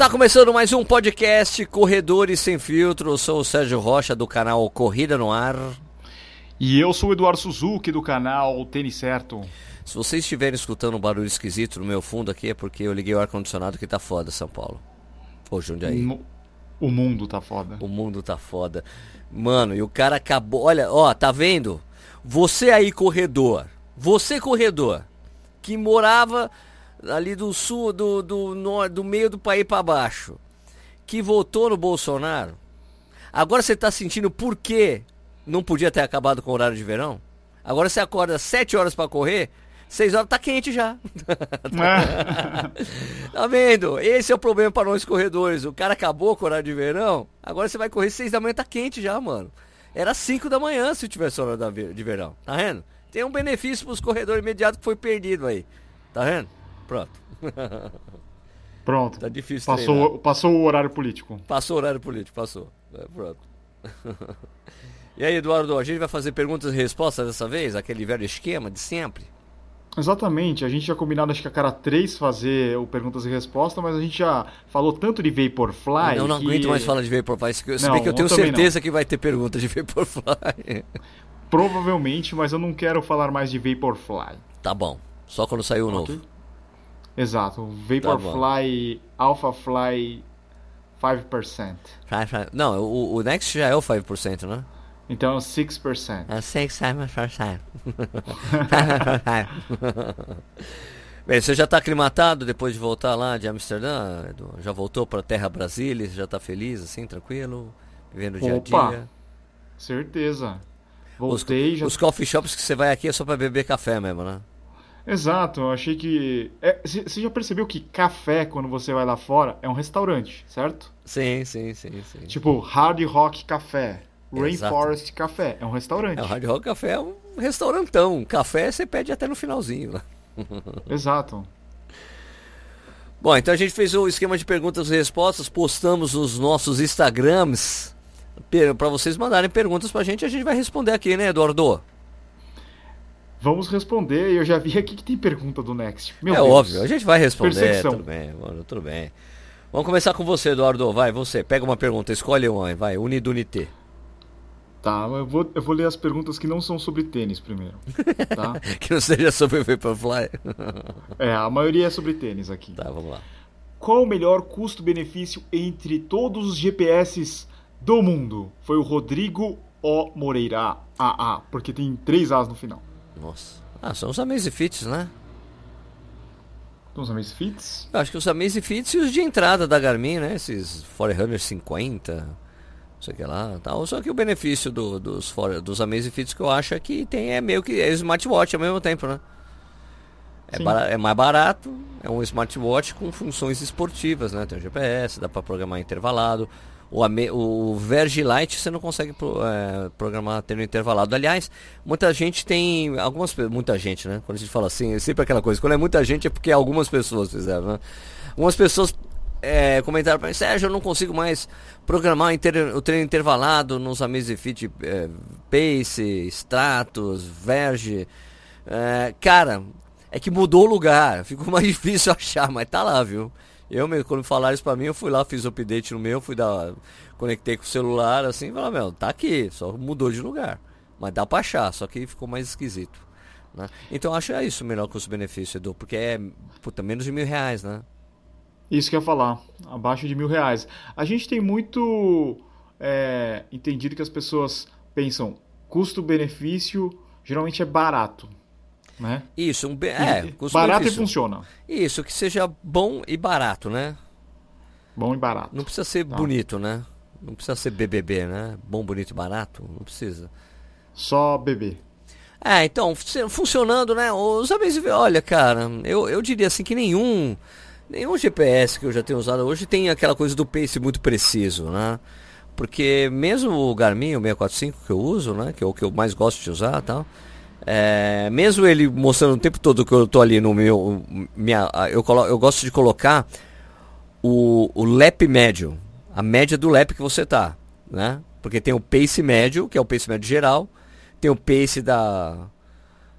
Está começando mais um podcast Corredores Sem Filtro. Eu sou o Sérgio Rocha do canal Corrida no Ar. E eu sou o Eduardo Suzuki do canal Tênis Certo. Se vocês estiverem escutando um barulho esquisito no meu fundo aqui é porque eu liguei o ar-condicionado que tá foda, São Paulo. Ô, Jundiaí. No- O mundo tá foda. O mundo tá foda. Mano, e o cara acabou. Olha, ó, tá vendo? Você aí, corredor. Você, corredor. Que morava ali do sul, do, do, nor- do meio do país pra baixo. Que votou no Bolsonaro. Agora você tá sentindo por que não podia ter acabado com o horário de verão? Agora você acorda às 7 horas pra correr. 6 horas tá quente já. Tá vendo? Esse é o problema para nós corredores. O cara acabou com o horário de verão, agora você vai correr 6 da manhã, tá quente já, mano. Era 5 da manhã se tivesse hora ve- de verão. Tá vendo? Tem um benefício pros corredores imediato que foi perdido aí. Tá vendo? Pronto. Pronto. Tá difícil treinar. Passou, passou o horário político. Passou o horário político, passou. É, pronto. e aí, Eduardo, a gente vai fazer perguntas e respostas dessa vez? Aquele velho esquema de sempre? Exatamente. A gente já combinado, acho que a cada três fazer o perguntas e respostas, mas a gente já falou tanto de Vaporfly. eu não que aguento mais falar de Vaporfly. Se Não, bem que eu tenho certeza que vai ter pergunta de Vaporfly. Provavelmente, mas eu não quero falar mais de Vaporfly. tá bom. Só quando sair o novo. Exato. Tá Vaporfly Alphafly 5%. Vai, vai. Não, o, o Next já é o 5%, né? Então 6%. É 6%. Bem, você já está aclimatado depois de voltar lá de Amsterdã? Edu? Já voltou para Terra Brasília? Já está feliz, assim, tranquilo? Vivendo o dia a dia? Certeza. Os, Voltei, já os coffee shops que você vai aqui é só para beber café mesmo, né? Exato, eu achei que. é, Você já percebeu que café, quando você vai lá fora, é um restaurante, certo? Sim, sim, sim, sim. Tipo, Hard Rock Café, Exato. Rainforest Café, é um restaurante. É, o Hard Rock Café é um restaurantão. Café você pede até no finalzinho, né? Exato. Bom, então a gente fez o esquema de perguntas e respostas, postamos nos nossos Instagrams para vocês mandarem perguntas pra gente e a gente vai responder aqui, né, Eduardo? Vamos responder, eu já vi aqui que tem pergunta do Next. Meu é Deus. óbvio, a gente vai responder, Perseguição. tudo bem, mano, tudo bem. Vamos começar com você, Eduardo. Vai, você, pega uma pergunta, escolhe uma, vai, Unidunité. Tá, eu vou, eu vou ler as perguntas que não são sobre tênis primeiro. Tá? Que não seja sobre Vaporfly. é, a maioria é sobre tênis aqui. tá, vamos lá. Qual o melhor custo-benefício entre todos os GPS do mundo? Foi o Rodrigo O. Moreira AA, porque tem três As no final. Nossa. Ah, são os Amazfits, né? Então, os Amazfits? Eu acho que os Amazfits e os de entrada da Garmin, né? Esses Forerunner 50, não sei o que lá tal. Só que o benefício do- dos, Fore- dos Amazfits que eu acho é que tem é meio que é smartwatch ao mesmo tempo, né? É, Sim. bara- é mais barato, é um smartwatch com funções esportivas, né? Tem o GPS, dá para programar intervalado. O, o Verge Lite você não consegue pro- é, programar tendo intervalado. Aliás, muita gente tem. Algumas Muita gente, né? Quando a gente fala assim, é sempre aquela coisa. Quando é muita gente é porque algumas pessoas fizeram, né? Algumas pessoas é, comentaram para mim, Sérgio, eu não consigo mais programar o treino intervalado nos Amazfit é, Pace, Stratos, Verge. É, cara, é que mudou o lugar, ficou mais difícil achar, mas tá lá, viu? Eu mesmo, quando falaram isso pra mim, eu fui lá, fiz o update no meu, fui dar. Conectei com o celular, assim, e falei, meu, tá aqui, só mudou de lugar. Mas dá pra achar, só que ficou mais esquisito. Né? Então acho é isso o melhor custo-benefício, Edu, porque é puta, menos de mil reais, né? Isso que eu ia falar, abaixo de mil reais. A gente tem muito é, entendido que as pessoas pensam custo-benefício geralmente é barato, né? Isso, um é, barato e funciona. Isso, que seja bom e barato, né? Bom e barato. Não precisa ser Tá. bonito, né? Não precisa ser BBB, né? Bom, bonito e barato, não precisa. Só bebê. É, então, fun- funcionando, né? Os Amazfit, olha, cara, eu, eu diria assim que nenhum nenhum GPS que eu já tenho usado hoje tem aquela coisa do pace muito preciso, né? Porque mesmo o Garmin, o 645 que eu uso, né? Que é o que eu mais gosto de usar e tal. É, mesmo ele mostrando o tempo todo que eu tô ali no meu. Minha, eu, colo, eu gosto de colocar o, o lap médio. A média do lap que você tá, né? Porque tem o pace médio, que é o pace médio geral. Tem o pace da,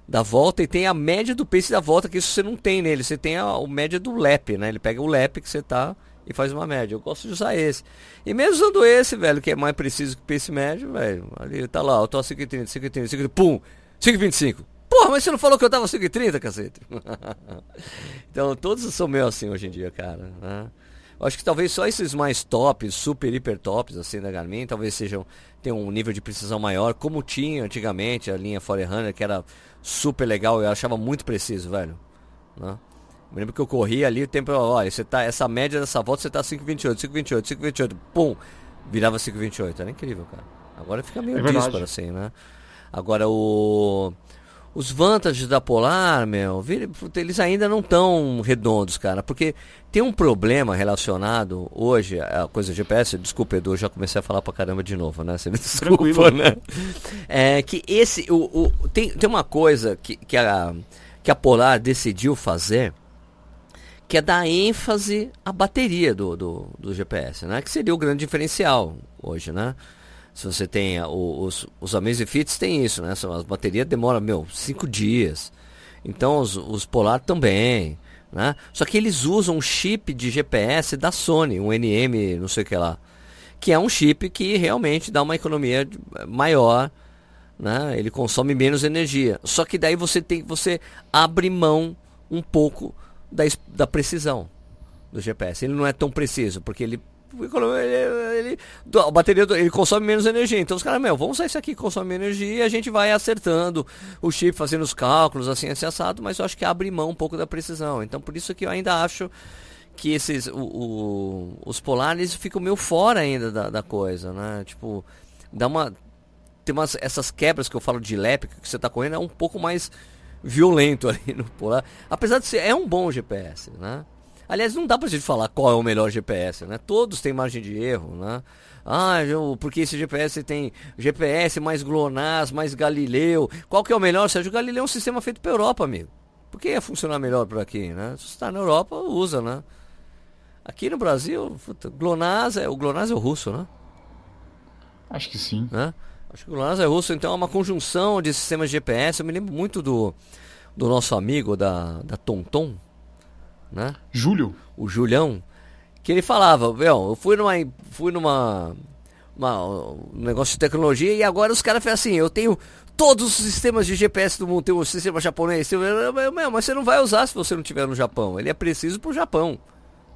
da volta e tem a média do pace da volta, que isso você não tem nele. Você tem a, a média do lap, né? Ele pega o lap que você tá e faz uma média. Eu gosto de usar esse. E mesmo usando esse, velho, que é mais preciso que o pace médio, velho, ali tá lá, eu tô a 5,30, 5,30, 5,30, pum, 5,25. Porra, mas você não falou que eu tava 5,30, cacete? então, todos são meio assim hoje em dia, cara, né? Eu acho que talvez só esses mais tops, super hiper tops, assim, da Garmin, talvez sejam, tenham um nível de precisão maior, como tinha antigamente a linha Forerunner, que era super legal, eu achava muito preciso, velho. Né? Me lembro que eu corri ali, o tempo, olha, você tá, essa média dessa volta você tá 5,28, 5,28, 5,28, pum, virava 5,28, era incrível, cara. Agora fica meio é disparo, assim, né? Agora o... Os vantagens da Polar, meu, eles ainda não estão redondos, cara, porque tem um problema relacionado hoje, a coisa de GPS, desculpa Edu, já comecei a falar pra caramba de novo, né? Você me desculpa, Tranquilo. né? É que esse, o, o, tem, tem uma coisa que, que, a, que a Polar decidiu fazer, que é dar ênfase à bateria do, do, do GPS, né? Que seria o grande diferencial hoje, né? Se você tem os, os Amazing Fits tem isso, né? As baterias demoram, meu, cinco dias. Então os, os Polar também, né? Só que eles usam um chip de GPS da Sony, um NM, não sei o que lá. Que é um chip que realmente dá uma economia maior, né? Ele consome menos energia. Só que daí você tem, você abre mão um pouco da, da precisão do GPS. Ele não é tão preciso, porque ele ele, ele, a bateria ele consome menos energia. Então os caras, meu, vamos usar isso aqui consome energia e a gente vai acertando o chip, fazendo os cálculos, assim, assim, assado, mas eu acho que abre mão um pouco da precisão. Então por isso que eu ainda acho que esses o, o, os polares ficam meio fora ainda da, da, coisa, né? Tipo, dá uma tem umas essas quebras que eu falo de lépica que você está correndo é um pouco mais violento ali no polar. Apesar de ser é um bom GPS, né? Aliás, não dá pra gente falar qual é o melhor GPS, né? Todos têm margem de erro, né? Ah, eu, porque esse GPS tem GPS mais GLONASS, mais Galileu. Qual que é o melhor? Sérgio, Galileu é um sistema feito pra Europa, amigo. Por que ia funcionar melhor por aqui, né? Se você está na Europa, usa, né? Aqui no Brasil, puta, GLONASS é, o GLONASS é o russo, né? Acho que sim. Né? Acho que o GLONASS é russo, então é uma conjunção de sistemas de GPS. Eu me lembro muito do, do nosso amigo da, da TomTom, né? Júlio. O Julião, que ele falava, meu, eu fui numa fui numa uma, um negócio de tecnologia e agora os caras fazem assim, eu tenho todos os sistemas de GPS do mundo, tem o sistema japonês, tem, meu, mas você não vai usar se você não tiver no Japão. Ele é preciso pro Japão,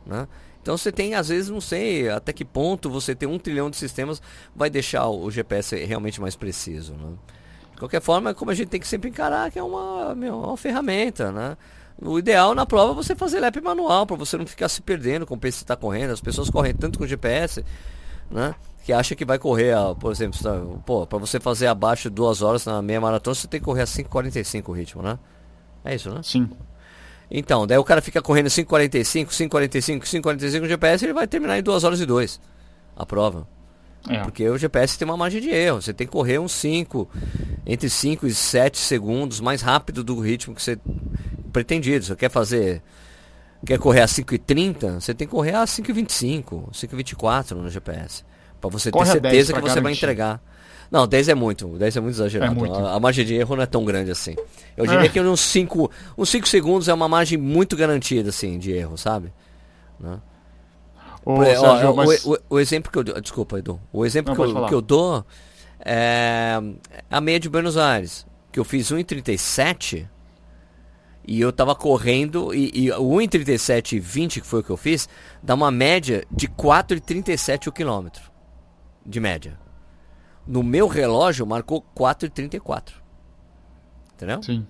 né? Então você tem, às vezes, não sei até que ponto você ter um trilhão de sistemas vai deixar o GPS realmente mais preciso. Né? De qualquer forma, como a gente tem que sempre encarar que é uma, meu, uma ferramenta, né? O ideal na prova é você fazer lap manual, para você não ficar se perdendo com o pace que está correndo. As pessoas correm tanto com GPS, né? Que acha que vai correr, a, por exemplo, tá, pô, para você fazer abaixo de duas horas na meia maratona, você tem que correr a 5,45 o ritmo, né? É isso, né? Sim. Então, daí o cara fica correndo 5,45, 5,45, 5,45 no GPS, ele vai terminar em 2 horas e 2 a prova. É. Porque o GPS tem uma margem de erro. Você tem que correr uns 5, entre 5 e 7 segundos mais rápido do ritmo que você pretendido. Você quer fazer. Quer correr a 5,30? Você tem que correr a 5,25, 5,24 no GPS. Para você Corre ter certeza que você garantir. vai entregar. Não, 10 é muito, 10 é muito exagerado. É muito. A, a, margem de erro não é tão grande assim. Eu diria é. que uns 5 uns 5 segundos é uma margem muito garantida assim de erro, sabe? Né? Ô, Sérgio, ó, mas... o, o, o, exemplo que eu desculpa, Edu. O exemplo não, que, eu, que eu dou é a meia de Buenos Aires, que eu fiz 1,37 e eu tava correndo, e, e o 1,37 e 20, que foi o que eu fiz, dá uma média de 4,37 o quilômetro. De média. No meu relógio marcou 4,34. Entendeu? Sim.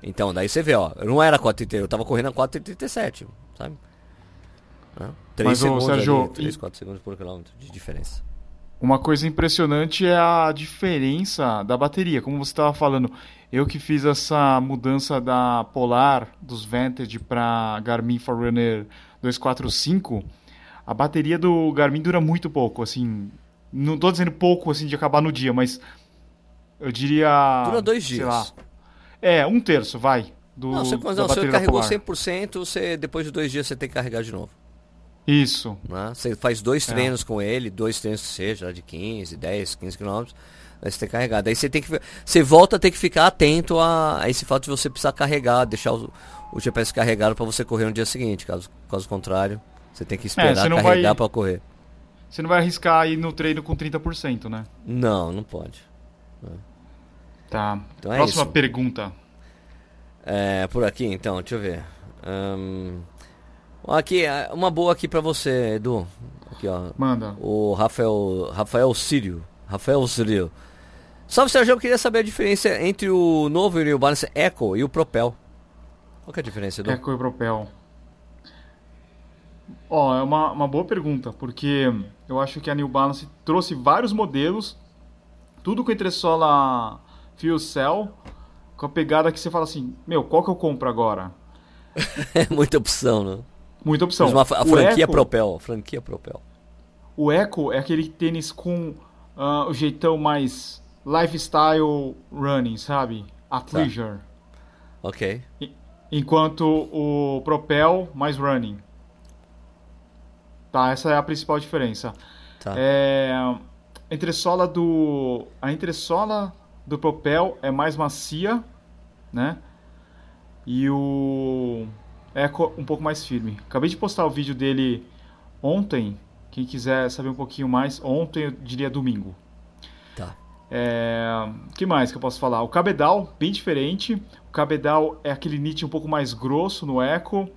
Então, daí você vê, ó, não era 4,37, eu tava correndo a 4,37, sabe? 3 Mas, segundos, Sérgio, ali, 3, 4 segundos por quilômetro de diferença. Uma coisa impressionante é a diferença da bateria, como você estava falando. Eu que fiz essa mudança da Polar dos Vantage para Garmin Forerunner 245, a bateria do Garmin dura muito pouco, assim, não estou dizendo pouco assim de acabar no dia, mas eu diria dura dois dias. Lá, é, um terço, vai. Do, não, você, não, você carregou 100%, você, depois de dois dias você tem que carregar de novo. Isso. Né? Você faz dois é. treinos é. com ele, dois treinos que seja, de 15, 10, 15 quilômetros. Aí você tem que carregar. Daí você tem que. Você volta a ter que ficar atento a, a esse fato de você precisar carregar, deixar o, o GPS carregado para você correr no dia seguinte. Caso, caso contrário, Você tem que esperar é, carregar vai... para correr. Você não vai arriscar ir no treino com 30%, né? Não, não pode. Tá. Então é Próxima isso. pergunta. É, por aqui então, deixa eu ver. Um, aqui, é, uma boa aqui para você, Edu. Aqui, ó. Manda. O Rafael, Rafael Sírio. Rafael Sírio. Salve, Sérgio. Eu queria saber a diferença entre o novo New Balance Echo e o Propel. Qual é a diferença, Edu? Echo e Propel. Ó, oh, é uma, uma boa pergunta, porque eu acho que a New Balance trouxe vários modelos, tudo com entressola Fuel Cell, com a pegada que você fala assim, meu, qual que eu compro agora? É muita opção, né? Muita opção. Uma, a franquia Echo, Propel, franquia Propel. O Echo é aquele tênis com uh, o jeitão mais lifestyle running, sabe? A tá. pleasure. Ok. Enquanto o Propel mais running. Tá, essa é a principal diferença. Tá. É, a entressola do a entressola do Propel é mais macia, né? E o Echo um pouco mais firme. Acabei de postar o vídeo dele ontem. Quem quiser saber um pouquinho mais, ontem eu diria domingo. Tá. É, que mais que eu posso falar? O cabedal, bem diferente. O cabedal é aquele knit um pouco mais grosso no Echo.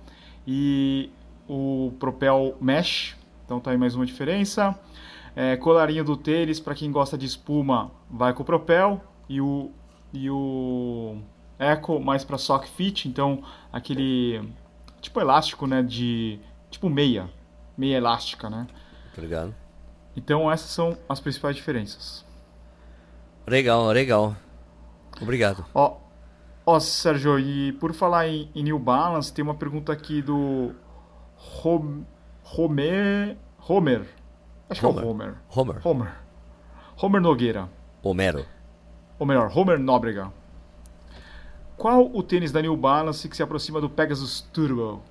E o Propel Mesh. Então tá aí mais uma diferença. É, colarinho do tênis, para quem gosta de espuma, vai com o Propel e o, e o Echo mais para sock fit, então aquele tipo elástico, né, de tipo meia, meia elástica, né? Obrigado. Então essas são as principais diferenças. Legal, legal. Obrigado. Ó, ó Sérgio, e por falar em, em New Balance, tem uma pergunta aqui do Homer, Homer. Acho Homer. que é o Homer. Homer. Homer. Homer Nogueira. Homero ou melhor, Homer Nóbrega. Qual o tênis da New Balance que se aproxima do Pegasus Turbo?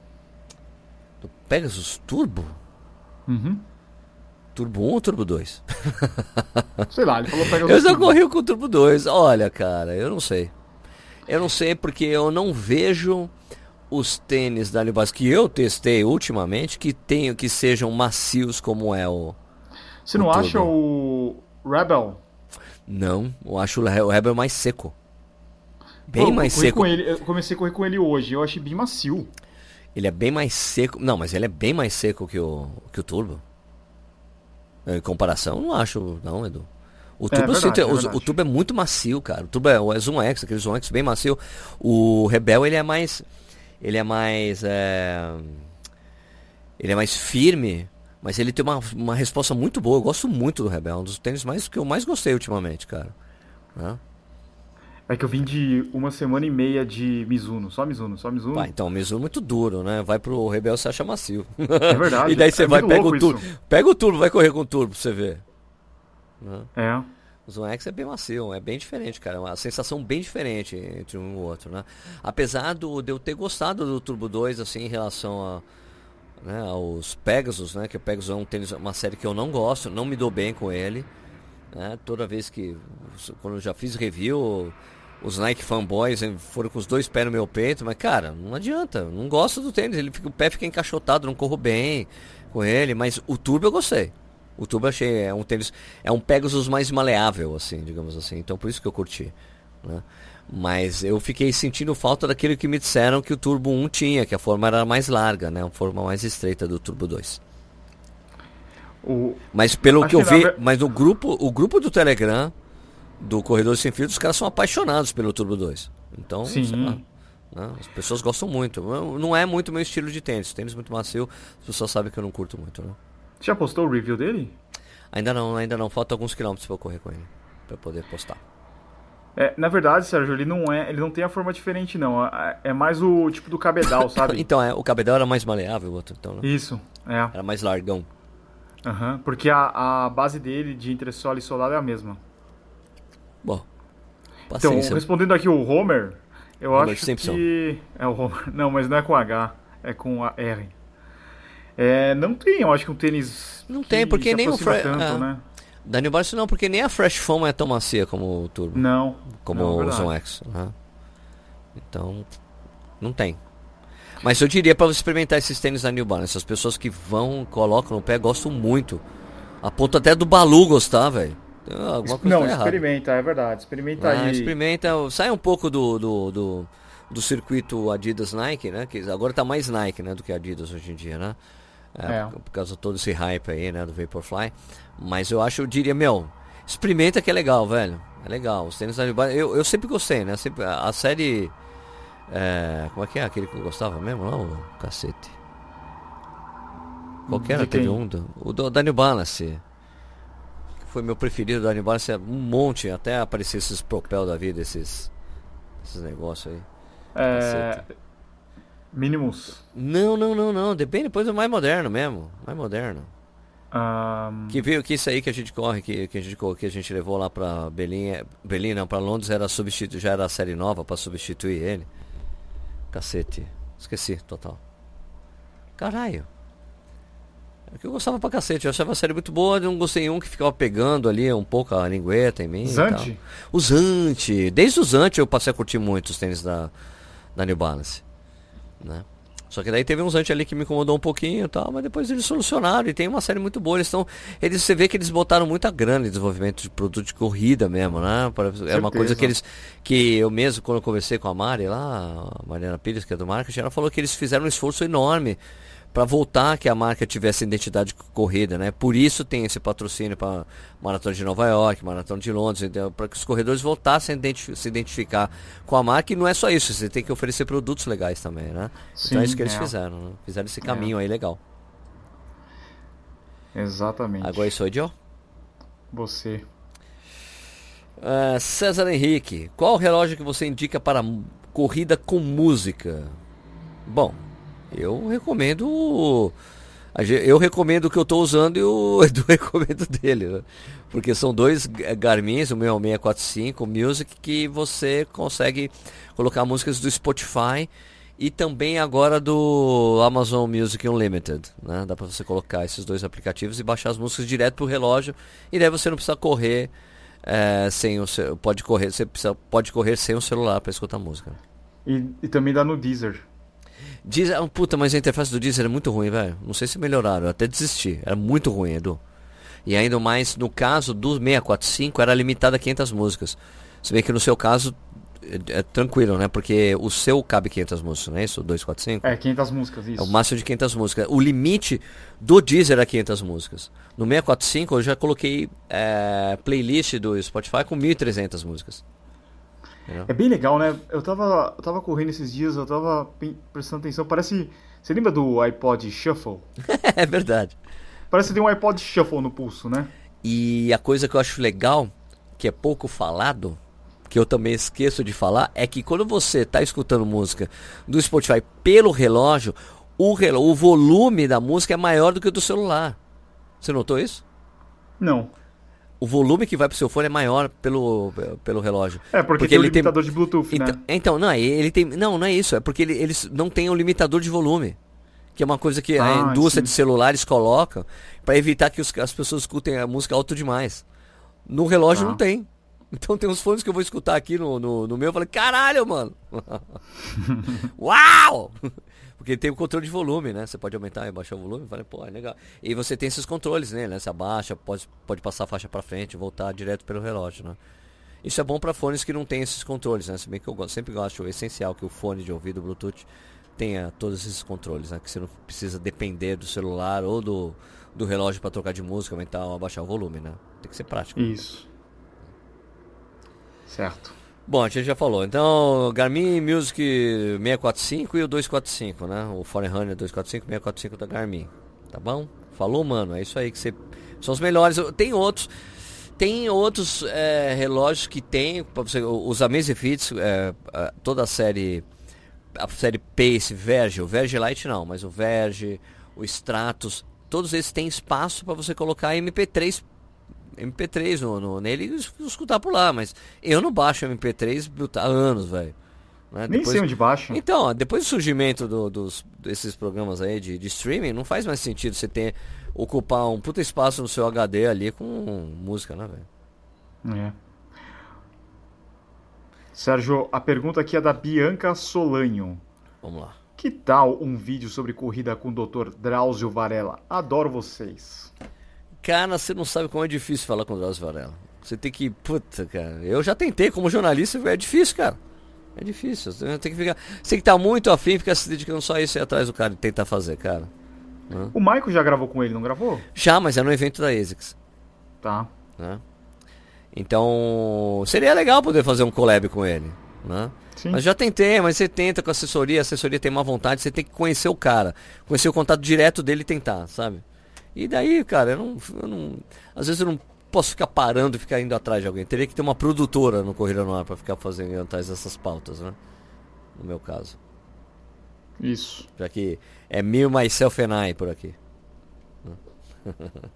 Do Pegasus Turbo? Uhum. Turbo 1 ou Turbo 2? sei lá, ele falou Pegasus Eu já corri com o Turbo 2. Olha, cara, eu não sei. Eu não sei porque eu não vejo os tênis da New Balance que eu testei ultimamente que tenham que sejam macios como é o Você não o acha o Rebel não, eu acho o Rebel mais seco. Bem Pô, mais seco. Ele, eu comecei a correr com ele hoje, eu achei bem macio. Ele é bem mais seco. Não, mas ele é bem mais seco que o, que o Turbo. Em comparação, não acho, não, Edu. O Turbo, é, verdade, sinto, é o, o, Turbo é muito macio, cara. O Turbo é o Zoom X, aquele Zoom X bem macio. O Rebel, ele é mais. Ele é mais. É, ele é mais firme. Mas ele tem uma, uma resposta muito boa. Eu gosto muito do Rebel. Um dos tênis mais, que eu mais gostei ultimamente, cara. Né? É que eu vim de uma semana e meia de Mizuno. Só Mizuno, só Mizuno. Pá, então, Mizuno é muito duro, né? Vai pro Rebel, você acha macio. É verdade. e daí você é vai, pega o turbo. Isso. Pega o turbo, vai correr com o turbo pra você ver. Né? É. O Zoom X é bem macio, é bem diferente, cara. É uma sensação bem diferente entre um e o outro, né? Apesar do, de eu ter gostado do Turbo 2, assim, em relação a né, aos Pegasus, né, que o Pegasus é um tênis, uma série que eu não gosto, não me dou bem com ele. Né, toda vez que, quando eu já fiz review, os Nike fanboys foram com os dois pés no meu peito, mas cara, não adianta, não gosto do tênis, ele fica, o pé fica encaixotado, não corro bem com ele, mas o Turbo eu gostei. O Turbo eu achei, é um tênis, é um Pegasus mais maleável, assim, digamos assim, então por isso que eu curti. Né? Mas eu fiquei sentindo falta daquilo que me disseram que o Turbo 1 tinha, que a forma era mais larga, né? Uma forma mais estreita do Turbo 2. O... Mas pelo Acho que eu vi, mas no grupo, o grupo do Telegram do Corredor Sem Filtro, os caras são apaixonados pelo Turbo 2. Então, Sim. Lá, né? as pessoas gostam muito. Não é muito meu estilo de tênis. Tênis muito macio, as pessoas sabem que eu não curto muito, né? Você já postou o review dele? Ainda não, ainda não. Falta alguns quilômetros para eu correr com ele, para poder postar. É, na verdade, Sérgio, ele não é, ele não tem a forma diferente não. É, é mais o tipo do cabedal, sabe? então, é, o cabedal era mais maleável, o outro, então, né? Isso, é. Era mais largão. Aham, uhum, porque a, a base dele de entressola e solado é a mesma. Bom. Então, paciência. Então, respondendo aqui o Homer, eu Homer acho Simpson. que é o Homer. Não, mas não é com H, é com a R. É, não tem, eu acho que um tênis Não tem, porque nem o tanto, ah. né? Daniel Barça não, porque nem a Fresh Foam é tão macia como o Turbo. Não. Como não, o Zone X. Então, não tem. Mas eu diria para você experimentar esses tênis da New Balance. As pessoas que vão, colocam no pé, gostam muito. A ponto até do Balu gostar, velho. Não, tá experimenta, é verdade. Experimenta ah, aí. Experimenta, sai um pouco do, do, do, do, circuito Adidas Nike, né? Que agora tá mais Nike, né, do que Adidas hoje em dia, né? É, é. Por causa de todo esse hype aí, né, do Vaporfly. Mas eu acho, eu diria, meu, experimenta que é legal, velho. É legal. Os tênis da eu, eu sempre gostei, né? Sempre, a série é, como é que é aquele que eu gostava mesmo? Não, cacete. Qualquer teve um. Do, o do Daniel Balance. Foi meu preferido, Daniel Balance. Um monte, até aparecer esses propel da vida, esses, esses negócios aí. É. Minimus. Não, não, não, não. Depende depois do mais moderno mesmo. Mais moderno. Um... Que veio que isso aí que a gente corre, que, que, a, gente, que a gente levou lá pra Berlim, Berlim não, pra Londres, era substitu já era a série nova para substituir ele. Cacete. Esqueci, total. Caralho. É que eu gostava pra cacete, eu achava a série muito boa, não gostei um que ficava pegando ali um pouco a lingueta em mim. Zante? O Zante. Desde o Zante eu passei a curtir muito os tênis da, da New Balance. Né? Só que daí teve uns antes ali que me incomodou um pouquinho e tal, mas depois eles solucionaram e tem uma série muito boa. Eles estão. Eles, você vê que eles botaram muita grana em desenvolvimento de produto de corrida mesmo, né? É uma coisa que eles. Que eu mesmo, quando eu conversei com a Mari lá, a Mariana Pires, que é do marketing, ela falou que eles fizeram um esforço enorme para voltar que a marca tivesse identidade corrida, né? Por isso tem esse patrocínio para maratona de Nova York, maratona de Londres, para que os corredores voltassem a se identificar com a marca. E não é só isso, você tem que oferecer produtos legais também, né? Sim, então é isso que eles é. fizeram, né? fizeram esse caminho é. aí legal. Exatamente. Agora sou eu. Você. Uh, César Henrique, qual relógio que você indica para corrida com música? Bom, eu recomendo. Eu recomendo o que eu estou usando e o Edu recomendo dele. Né? Porque são dois Garmin, o meu 645 Music, que você consegue colocar músicas do Spotify e também agora do Amazon Music Unlimited. Né? Dá para você colocar esses dois aplicativos e baixar as músicas direto pro relógio. E daí você não precisa correr é, sem o pode correr, você precisa, pode correr sem o celular para escutar música. E, e também dá no Deezer. Deezer, ah, puta, mas a interface do Deezer é muito ruim, velho. Não sei se melhoraram, eu até desisti. Era muito ruim, Edu. E ainda mais, no caso do 645, era limitado a 500 músicas. Se bem que no seu caso, é, é, tranquilo, né? Porque o seu cabe 500 músicas, não é isso? 245? É, 500 músicas, isso. É o máximo de 500 músicas. O limite do Deezer é 500 músicas. No 645 eu já coloquei é, playlist do Spotify com 1.300 músicas. É bem legal, né? Eu tava, eu tava correndo esses dias, eu tava prestando atenção. Parece. Você lembra do iPod Shuffle? é verdade. Parece que tem um iPod Shuffle no pulso, né? E a coisa que eu acho legal, que é pouco falado, que eu também esqueço de falar, é que quando você está escutando música do Spotify pelo relógio, o, relógio, o volume da música é maior do que o do celular. Você notou isso? Não o volume que vai pro seu fone é maior pelo, pelo relógio. É, porque, porque tem ele o limitador tem... de Bluetooth, então, né? Então, não, ele tem. Não, não é isso. É porque ele, eles não têm o limitador de volume. Que é uma coisa que ah, a indústria sim. de celulares coloca para evitar que os, as pessoas escutem a música alto demais. No relógio ah. não tem. Então tem uns fones que eu vou escutar aqui no, no, no meu, eu falei, caralho, mano! Uau! Porque tem o controle de volume, né? Você pode aumentar e baixar o volume. Falei, pô, é legal. E você tem esses controles, né? Você abaixa, pode, pode passar a faixa para frente, voltar direto pelo relógio, né? Isso é bom para fones que não tem esses controles, né? Se bem que eu sempre é essencial que o fone de ouvido Bluetooth tenha todos esses controles, né? Que você não precisa depender do celular ou do, do relógio para trocar de música, aumentar ou abaixar o volume, né? Tem que ser prático. Isso. Certo. Bom, a gente já falou. Então, Garmin Music 645 e o 245, né? O Forerunner 245 645 da Garmin. Tá bom? Falou, mano. É isso aí que você. São os melhores. Tem outros. Tem outros é, relógios que tem. Você, os Amazfit, é, toda a série. A série Pace, Verge. O Verge Lite não, mas o Verge, o Stratus. Todos eles têm espaço para você colocar MP3 MP3 no, no, nele e escutar por lá, mas eu não baixo MP3 há anos, velho. Né? Nem depois... sei onde baixa. Então, depois do surgimento do, dos, desses programas aí de, de, streaming, não faz mais sentido você ter ocupar um puta espaço no seu HD ali com música, né, velho? É. Sérgio, a pergunta aqui é da Bianca Solanho. Vamos lá. Que tal um vídeo sobre corrida com o Dr. Drauzio Varela? Adoro vocês. Cara, você não sabe como é difícil falar com o Drauzio Varela. Você tem que. Puta, cara. Eu já tentei como jornalista, é difícil, cara. É difícil. Você tem que ficar. Você tem que estar muito afim, ficar se dedicando só a isso e atrás do cara e tentar fazer, cara. O Michael já gravou com ele, não gravou? Já, mas é no evento da ASICS. Tá. Né? Então, seria legal poder fazer um collab com ele. Né? Mas já tentei, mas você tenta com assessoria, a assessoria tem má vontade, você tem que conhecer o cara, conhecer o contato direto dele e tentar, sabe? E daí, cara, eu não, eu não, às vezes eu não posso ficar parando e ficar indo atrás de alguém. Teria que ter uma produtora no Corrida no Ar para ficar fazendo atrás dessas pautas, né? No meu caso. Isso. Já que é me, myself and I por aqui.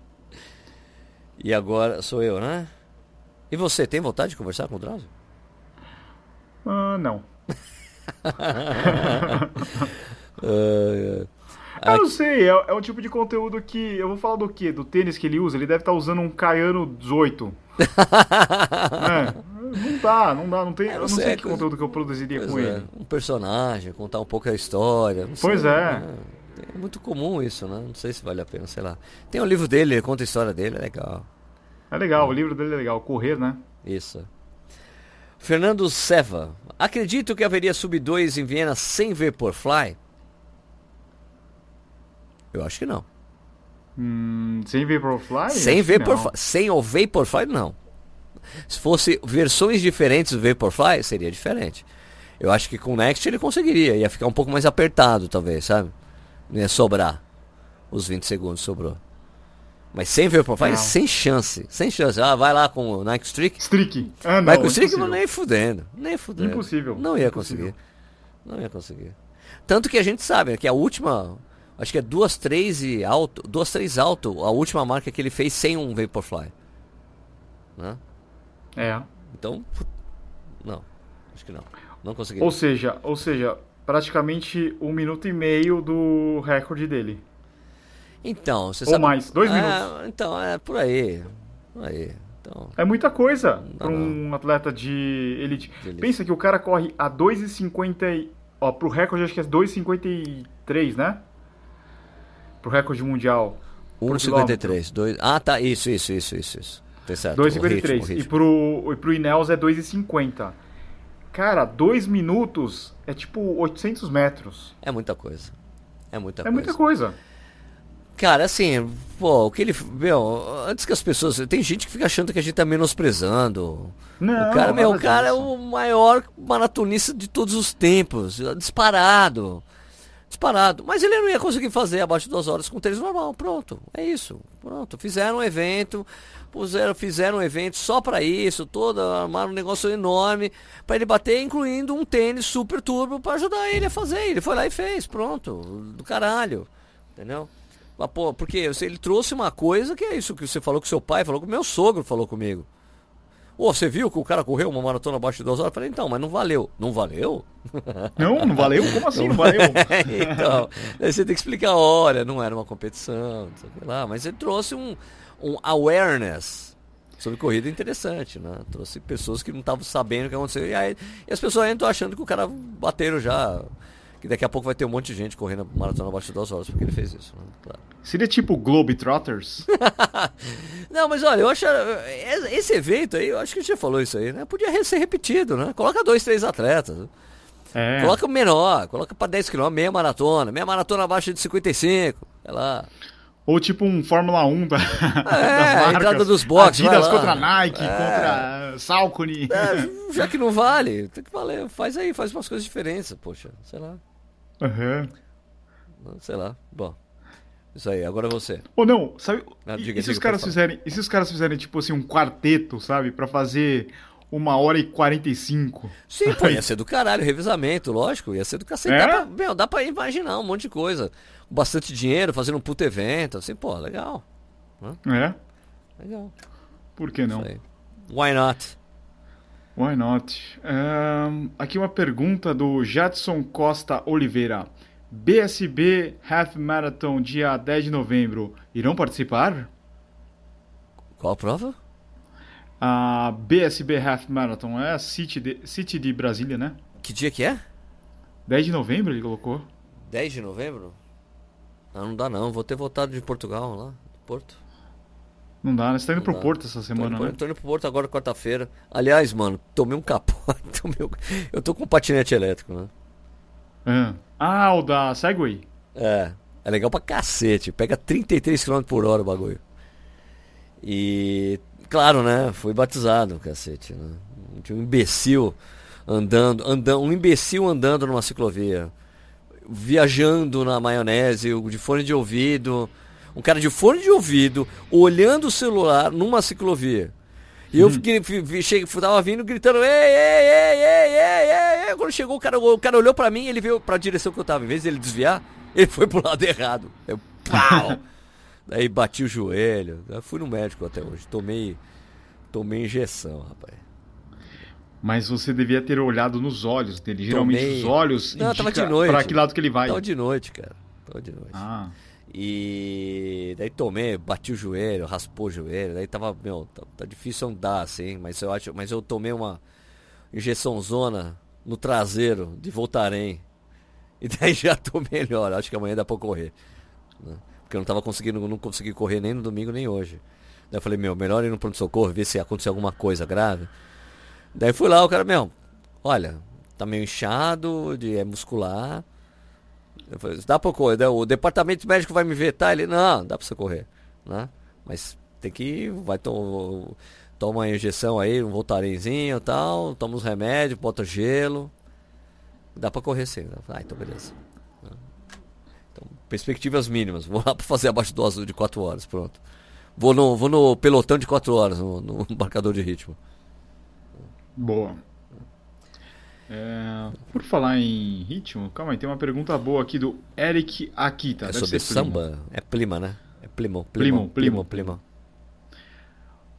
e agora sou eu, né? E você, tem vontade de conversar com o Drauzio? Ah, não. Uh, Eu não sei, é, é um tipo de conteúdo que. Eu vou falar do quê? Do tênis que ele usa? Ele deve estar usando um Caiano 18. é, não dá, não dá, não tem. Eu não, sei, sei, que coisa- conteúdo que eu produziria com é, ele. um personagem, contar um pouco a história. não Pois sei, é. né? É muito comum isso, né? Não sei se vale a pena, sei lá. Tem um livro dele, ele conta a história dele, é legal. É legal, o livro dele é legal. Correr, né? Isso. Fernando Seva. Acredito que haveria sub 2 em Viena sem Vaporfly? Eu acho que não. Hum, sem Vaporfly? sem. Vaporfly. Sem o Vaporfly, não. Se fosse versões diferentes do Vaporfly, seria diferente. Eu acho que com o Next ele conseguiria. Ia ficar um pouco mais apertado, talvez, sabe? Não ia sobrar. Os 20 segundos sobrou. Mas sem Vaporfly, Não. sem chance. Sem chance. Ah, vai lá com o Nike Streak. Streak. Ah, não. Vai com o Streak, nem fudendo. Nem fudendo. Impossível. Não ia Impossível. conseguir. Não ia conseguir. Tanto que a gente sabe né, que a última. Acho que é duas, três e alto. Duas, três alto. A última marca que ele fez sem um Vaporfly. Né? É. Então. Não. Acho que não. Não conseguiria. Ou seja, ou seja, praticamente um minuto e meio do recorde dele. Então, você Ou sabe. mais, dois É, minutos. Então, é por aí. Por aí. Então. É muita coisa para um atleta de elite. De elite. Pensa que o cara corre a 2,50 e... Ó, pro recorde acho que é 2,53, né? Pro recorde mundial. por 1,53. Dois... Ah, tá. Isso, isso, isso, isso. isso. Tá certo. o 2,53. ritmo, o E pro, e pro Inels é 2,50. Cara, 2 minutos é tipo 800 metros. É muita coisa. É muita É coisa. muita coisa. Cara, assim, pô, o que ele. Meu, antes que as pessoas. Tem gente que fica achando que a gente tá menosprezando. Não, o cara, meu, o cara é o maior maratonista de todos os tempos. Disparado. Disparado. Mas ele não ia conseguir fazer abaixo de duas horas com tênis normal. Pronto. É isso. Pronto. Fizeram um evento. Puseram, fizeram um evento só pra isso. Todo, armaram um negócio enorme. Pra ele bater, incluindo um tênis super turbo pra ajudar ele a fazer. Ele foi lá e fez. Pronto. Do caralho. Entendeu? Mas, pô, porque ele trouxe uma coisa que é isso que você falou com seu pai, falou com meu sogro, falou comigo. Ô, você viu que o cara correu uma maratona abaixo de duas horas? Eu falei, então, mas não valeu. Não valeu? Não, não valeu? Como assim não valeu? então, aí você tem que explicar, olha, não era uma competição, sei lá, mas ele trouxe um, um awareness sobre corrida interessante, né? Trouxe pessoas que não estavam sabendo o que aconteceu. E, aí, e as pessoas ainda estão achando que o cara bateram já. Que daqui a pouco vai ter um monte de gente correndo maratona abaixo de duas horas porque ele fez isso, né? Claro. Seria tipo Globetrotters? Não, mas olha, eu acho. eh, Esse evento aí, eu acho que a gente já falou isso aí, né? Podia ser repetido, né? Coloca dois, três atletas. É. Coloca menor, coloca pra 10 km, meia maratona, meia maratona abaixo de 55. Sei lá. Ou tipo um Fórmula 1 da, marcas. entrada dos boxes, Adidas contra Nike, É. contra Saucony. É, já que não vale, tem que valer. Faz aí, faz umas coisas diferentes, poxa. Sei lá. Aham. Sei lá. Bom. Isso aí, agora você. Ou não, sabe? Ah, e, diga, e se diga, os caras fizerem, e se os caras fizerem tipo assim um quarteto, sabe, Pra fazer uma hora e 45? Sim, pô, ia ser do caralho, revisamento, lógico, ia ser do cacete. É? Dá, pra, meu, dá pra imaginar um monte de coisa. Bastante dinheiro, fazendo um puto evento, assim, pô, legal. É? Legal. Por que não? Why not? Why not? Ahn, aqui uma pergunta do Jadson Costa Oliveira. BSB Half Marathon, dia 10 de novembro, irão participar? Qual a prova? A BSB Half Marathon é a City de, City de Brasília, né? Que dia que é? 10 de novembro ele colocou. 10 de novembro? Ah, não dá não, vou ter voltado de Portugal lá, do Porto. Não dá, né? Você tá indo Não pro dá. Porto essa semana, tô, indo, né? tô indo pro Porto agora quarta-feira. Aliás, mano, tomei um capote. tomei um- Eu tô com um patinete elétrico, né? Ah. Ah, o da Segway? É, é legal pra cacete. Pega 33 km por hora o bagulho. E, claro, né? Fui batizado, cacete. Né? Tinha um imbecil andando, andando, um imbecil andando numa ciclovia, viajando na maionese, de fone de ouvido. Um cara de fone de ouvido, olhando o celular numa ciclovia. E eu fiquei, fi- vi- cheguei, tava vindo gritando, ei, ei, ei, ei, ei, ei, ei. Quando chegou, o cara, o cara olhou pra mim, ele veio pra direção que eu tava. Em vez dele desviar, ele foi pro lado errado. Eu, pau! Daí bati o joelho. Eu fui no médico até hoje. Tomei, tomei injeção, rapaz. Mas você devia ter olhado nos olhos dele. Geralmente Tomei. os olhos Não, tava de noite. pra que lado que ele vai. Tava de noite, cara. Tava de noite. Ah, E daí tomei, bati o joelho, raspou o joelho, daí tava, meu, tá, tá difícil andar assim, mas eu acho, mas eu tomei uma injeção zona no traseiro de Voltarem. E daí já tô melhor, acho que amanhã dá pra correr. né? Porque eu não tava conseguindo, não consegui correr nem no domingo nem hoje. Daí eu falei, meu, melhor ir no pronto-socorro, ver se aconteceu alguma coisa grave. Daí fui lá, o cara, meu, olha, tá meio inchado, de, é muscular. Eu falei, dá pra correr? O departamento médico vai me vetar? Ele, não, dá pra você correr, né? Mas tem que, vai to toma injeção aí, um voltarenzinho e tal, toma uns remédios, bota gelo. Dá pra correr sim. Ah, então beleza. Então, perspectivas mínimas. Vou lá pra fazer abaixo do azul de 4 horas, pronto. Vou no, vou no pelotão de 4 horas, no, no marcador de ritmo. boa. É, por falar em ritmo, calma aí, tem uma pergunta boa aqui do Eric Akita. é deve sobre samba? É plima, né? É plimo, plimo. plimo, plimo.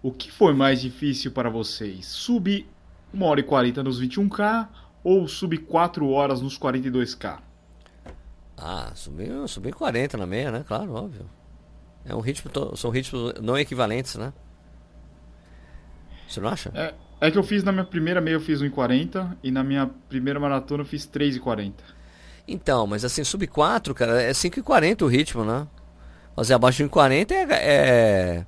O que foi mais difícil para vocês? Sub 1 hora e 40 nos 21K ou sub 4 horas nos 42K? Ah, subi, subi 40 na meia, né? Claro, óbvio. É um ritmo, são ritmos não equivalentes, né? Você não acha? É, é que eu fiz na minha primeira meia eu fiz 1,40 e na minha primeira maratona eu fiz 3,40. Então, mas assim, sub 4, cara, é 5,40 o ritmo, né? Fazer abaixo de 1,40 é, é,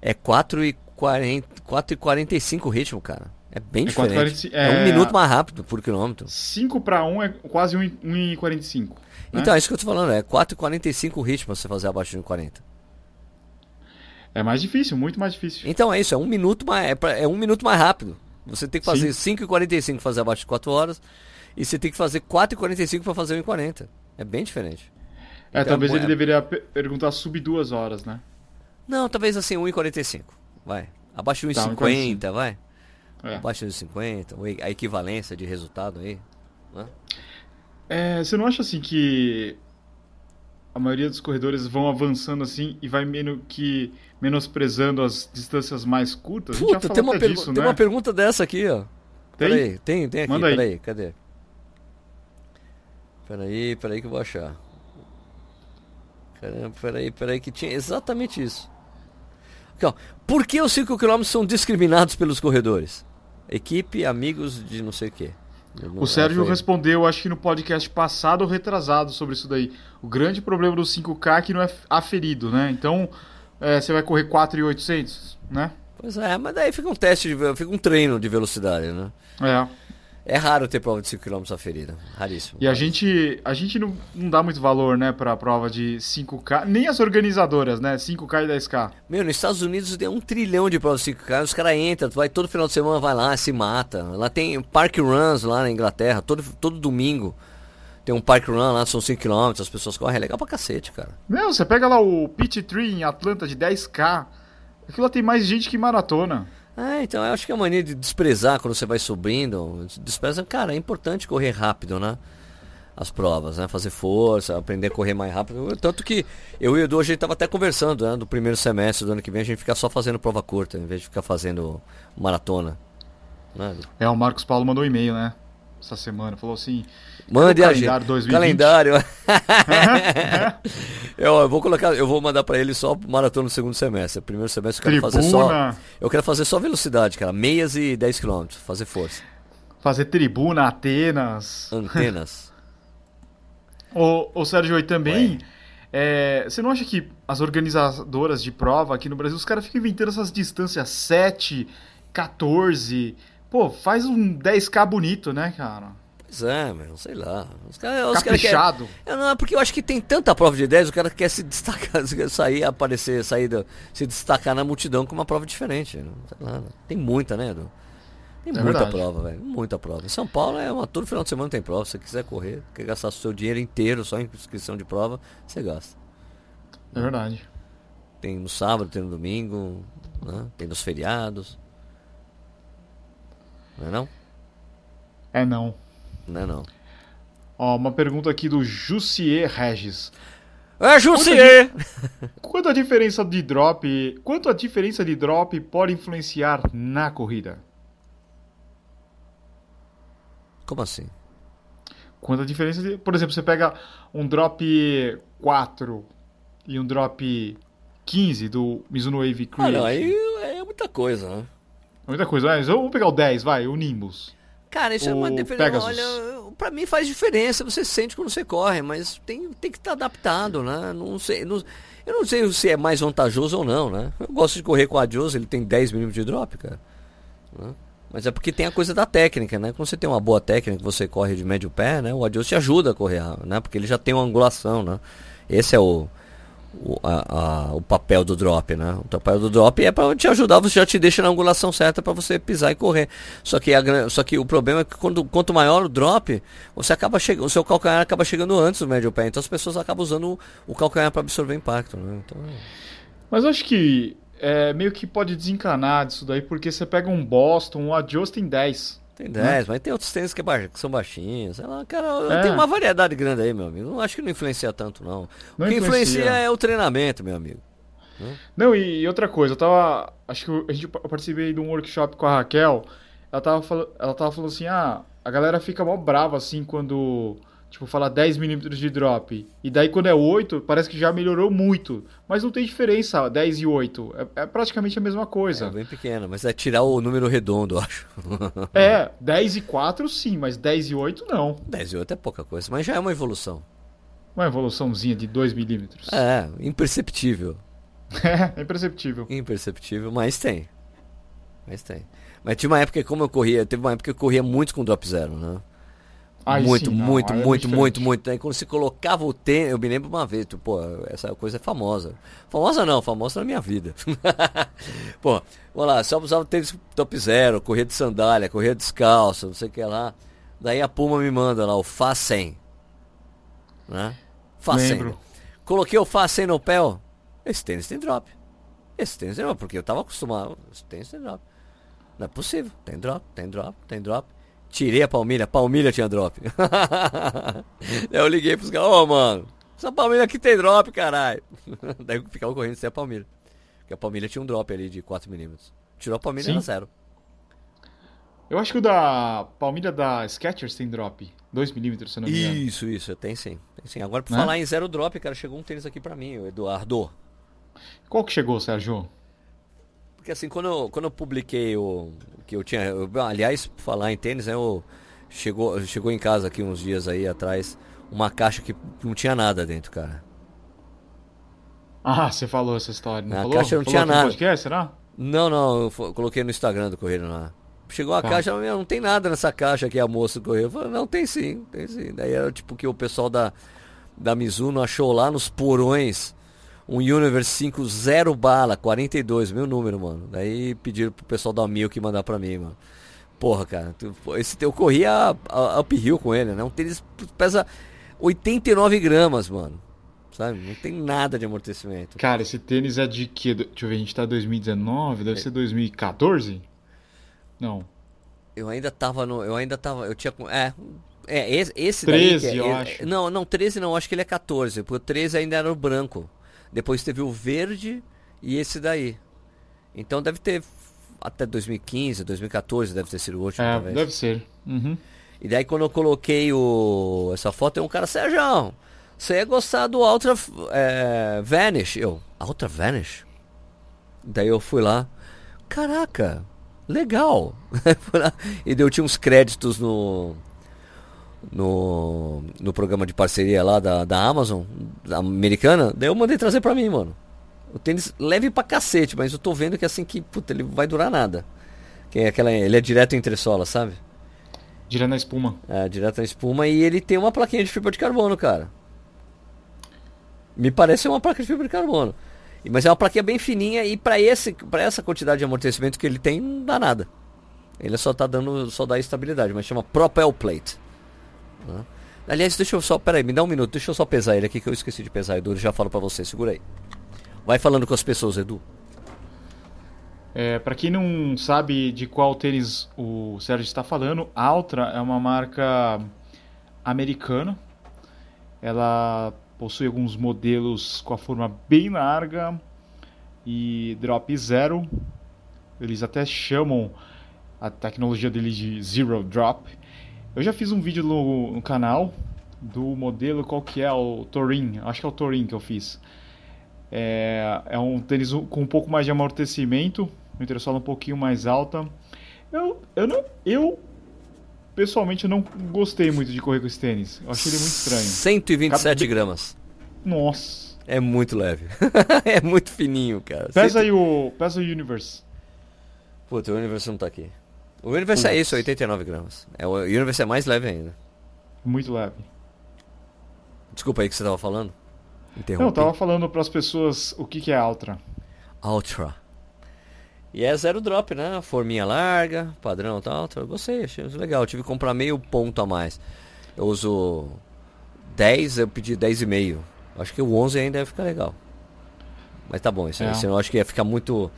é 4,40 4,45 o ritmo, cara. É bem É diferente. 4,45, É, um é- minuto mais rápido por quilômetro. 5 para 1 é quase 1 1,45. né? Então, é isso que eu tô falando, é 4,45 o ritmo você fazer abaixo de 1,40. É mais difícil, muito mais difícil. Então é isso, é um minuto mais, é, é um minuto mais rápido. Você tem que fazer 5,45 pra fazer abaixo de 4 horas e você tem que fazer 4,45 para fazer 1,40. É bem diferente. É, Então, talvez é- ele deveria pe- perguntar sub 2 horas, né? Não, talvez assim 1,45. Vai. Abaixo de Tá, 1,50, vai. É. Abaixo de 50, o e- a equivalência de resultado aí. né? É, você não acha assim que a maioria dos corredores vão avançando assim e vai meio que menosprezando as distâncias mais curtas? Puta, tem uma, disso, tem né? uma pergunta dessa aqui, ó. Tem? Peraí, tem, tem aqui, Manda aí. peraí, cadê? Peraí, peraí que eu vou achar. Caramba, peraí, peraí que tinha exatamente isso. Aqui, ó. Por que os 5 km são discriminados pelos corredores? Equipe, amigos de não sei o quê. Não- O Sérgio foi- respondeu, acho que no podcast passado ou retrasado sobre isso daí. O grande problema do 5K é que não é aferido, né? Então, é, você vai correr 4,800, né? Pois é, mas daí fica um teste, de, fica um treino de velocidade, né? É. É raro ter prova de 5 km aferida. Raríssimo. E a gente, a gente não, não dá muito valor, né, pra prova de 5K, nem as organizadoras, né? 5K e 10K. Meu, nos Estados Unidos tem um trilhão de provas de 5K, os caras entram, vai todo final de semana, vai lá, se mata. Lá tem Park Runs lá na Inglaterra, todo, todo domingo. Tem um Park Run lá, são 5km, as pessoas correm, é legal pra cacete, cara. Meu, você pega lá o Pit Tree em Atlanta de 10K, aquilo lá tem mais gente que maratona. Ah, então eu acho que é a mania de desprezar quando você vai subindo, despreza, cara, é importante correr rápido, né? As provas, né? Fazer força, aprender a correr mais rápido. Tanto que eu e o Edu, a gente tava até conversando, né? Do primeiro semestre do ano que vem, a gente ficar só fazendo prova curta, em vez de ficar fazendo maratona. Né? É, o Marcos Paulo mandou um e-mail, né? Essa semana, falou assim... Mande o a calendário 2020? Calendário. eu, eu vou colocar, eu vou mandar pra ele só maratona no segundo semestre. Primeiro semestre eu quero fazer só. Tribuna, Eu quero fazer só velocidade, cara. Meias e 10 km. Fazer força. fazer tribuna, Atenas. Antenas. Ô, ô Sérgio, e também, é, você não acha que as organizadoras de prova aqui no Brasil, os caras ficam inventando essas distâncias 7, 14. Pô, faz um 10K bonito, né, cara? Pois é, meu, sei lá. Os caras. Caprichado. Cara quer... não, porque eu acho que tem tanta prova de 10, o cara quer se destacar, sair, aparecer, sair, do, se destacar na multidão com uma prova diferente. Sei lá, tem muita, né, Edu? Tem é muita verdade. prova, velho. Muita prova. Em São Paulo é uma. Todo final de semana tem prova. Se você quiser correr, quer gastar o seu dinheiro inteiro só em inscrição de prova, você gasta. É verdade. Tem no sábado, tem no domingo, né? tem nos feriados. Não é não? É não. Não é não. Ó, uma pergunta aqui do Jussier Regis. É Jussier! Quanto a diferença de drop, quanto a diferença de drop pode influenciar na corrida? Como assim? Quanto a diferença de, por exemplo, você pega um drop 4 e um drop 15 do Mizuno Wave Create. Ah, não, aí é muita coisa, né? Muita coisa, mas vamos pegar o 10, vai, o Nimbus. Cara, isso o é uma diferença. Olha, pra mim faz diferença, você sente quando você corre, mas tem, tem que estar tá adaptado, né? Não sei, não, eu não sei se é mais vantajoso ou não, né? Eu gosto de correr com a Adios, ele tem 10 mm de drop, cara. Né? Mas é porque tem a coisa da técnica, né? Quando você tem uma boa técnica, você corre de médio pé, né? O Adios te ajuda a correr, né? Porque ele já tem uma angulação, né? Esse é o, o, a, a, o papel do drop, né? O papel do drop é para te ajudar, você já te deixa na angulação certa para você pisar e correr. Só que, a, só que o problema é que quando, quanto maior o drop, você acaba chegando, o seu calcanhar acaba chegando antes do médio pé. Então as pessoas acabam usando o, o calcanhar para absorver impacto, né? Então, Mas eu acho que é, meio que pode desencanar disso daí, porque você pega um Boston, um tem 10. Tem 10, né? mas tem outros tênis que, é que, são baixinhos. Sei lá, cara, é. tem uma variedade grande aí, meu amigo. Não acho que não influencia tanto, não. não o que influencia. influencia. é o treinamento, meu amigo. Né? Não, e, outra coisa, eu tava. Acho que a gente, eu participei de um workshop com a Raquel. Ela tava, ela tava falando assim: ah, a galera fica mó brava assim quando Tipo, falar 10mm de drop. E daí quando é 8, parece que já melhorou muito. Mas não tem diferença 10 e 8. É, é praticamente a mesma coisa. É bem pequena, mas é tirar o número redondo, eu acho. é, 10 e 4 sim, mas 10 e 8 não. 10 e 8 é pouca coisa, mas já é uma evolução. Uma evoluçãozinha de 2mm. É, imperceptível. é, imperceptível. Imperceptível, mas tem. Mas tem. Mas tinha uma época, como eu corria, teve uma época que eu corria muito com drop zero, né? Aí muito, sim, muito, não, muito, é muito, muito. Aí quando você colocava o tênis, eu me lembro uma vez, tipo, pô, essa coisa é famosa. Famosa não, famosa na minha vida. pô, vamos lá, só usava tênis top zero, corria de sandália, corria descalço, não sei o que lá. Daí a Puma me manda lá o Fá 100. Né? Fá 100. Lembro. Coloquei o Fá 100 no pé, ó. Esse tênis tem drop. Esse tênis tem drop, porque eu tava acostumado. Esse tênis tem drop. Não é possível. Tem drop, tem drop, tem drop. Tirei a palmilha, a palmilha tinha drop. Eu liguei pros caras, ô oh, mano, essa palmilha aqui tem drop, caralho. Daí eu ficava correndo sem a palmilha. Porque a palmilha tinha um drop ali de 4mm. Tirou a palmilha na zero. Eu acho que o da palmilha da Skechers tem drop. 2mm, se não me engano. Isso, isso, tem sim. Tem sim. Agora, por né? falar em zero drop, cara, chegou um tênis aqui pra mim, o Eduardo. Qual que chegou, Sérgio? Porque assim, quando eu, quando eu publiquei o que eu tinha, eu, aliás, falar em tênis, né, eu, chegou, chegou em casa aqui uns dias aí atrás uma caixa que não tinha nada dentro, cara. Ah, você falou essa história, não a falou? caixa não falou tinha nada. Podcast, será? Não, não, eu coloquei no Instagram do Correio lá. Chegou a tá. caixa, não tem nada nessa caixa aqui, a moça do Correio. falei, não, tem sim, tem sim. Daí era tipo que o pessoal da, da Mizuno achou lá nos porões um Universe 5 zero bala, 42, meu número, mano. Daí pediram pro pessoal da Milk mandar pra mim, mano. Porra, cara, esse eu corria uphill com ele, né? Um tênis pesa 89 gramas, mano. Sabe? Não tem nada de amortecimento. Cara, esse tênis é de que? Deixa eu ver, a gente tá em 2019, deve é. ser 2014? Não. Eu ainda tava no. Eu ainda tava. Eu tinha. É. É, esse, esse 13, daí. É, eu é, acho. Não, não, 13 não, acho que ele é 14. Porque o 13 ainda era o branco. Depois teve o verde e esse daí. Então deve ter até 2015, 2014 deve ter sido o último. É, talvez. deve ser. Uhum. E daí quando eu coloquei o... essa foto, tem um cara, Sérgio, você ia gostar do Ultra é, Vanish. Eu, Ultra Vanish? Daí eu fui lá, caraca, legal. e daí eu tinha uns créditos no no, no programa de parceria lá da, da Amazon, da americana, daí eu mandei trazer pra mim, mano. O tênis leve pra cacete, mas eu tô vendo que assim que, puta, ele vai durar nada. Que é aquela, ele é direto entre sola, sabe? Direto na espuma. É, direto na espuma e ele tem uma plaquinha de fibra de carbono, cara. Me parece uma placa de fibra de carbono. Mas é uma plaquinha bem fininha e para esse para essa quantidade de amortecimento que ele tem não dá nada. Ele só tá dando só dá estabilidade, mas chama Propel Plate. Né? Aliás, deixa eu só, peraí, me dá um minuto, deixa eu só pesar ele aqui que eu esqueci de pesar, Edu, já falo para você, segura aí. Vai falando com as pessoas, Edu. É, para quem não sabe de qual tênis o Sérgio está falando, a Altra é uma marca americana. Ela possui alguns modelos com a forma bem larga e drop zero. Eles até chamam a tecnologia dele de zero drop. Eu já fiz um vídeo no, no canal do modelo, qual que é? O Torin, acho que é o Torin que eu fiz. É, é um tênis com um pouco mais de amortecimento, uma entressola um pouquinho mais alta. Eu, eu não, eu pessoalmente não gostei muito de correr com esse tênis. Eu achei ele muito estranho. 127 Cada... gramas. Nossa. É muito leve. é muito fininho, cara. Pesa aí o. Pesa o Universe. Puta, o Universe não tá aqui. O Universe é isso, 89 gramas. É, o Universe é mais leve ainda. Muito leve. Desculpa aí que você tava falando. Interrompi. Não, eu tava falando para as pessoas o que, que é Ultra. Ultra. E é zero drop, né? Forminha larga, padrão e tal. Eu gostei, achei legal. Eu tive que comprar meio ponto a mais. Eu uso 10, eu pedi 10,5. Acho que o 11 ainda ia ficar legal. Mas tá bom, isso é. senão eu acho que ia ficar muito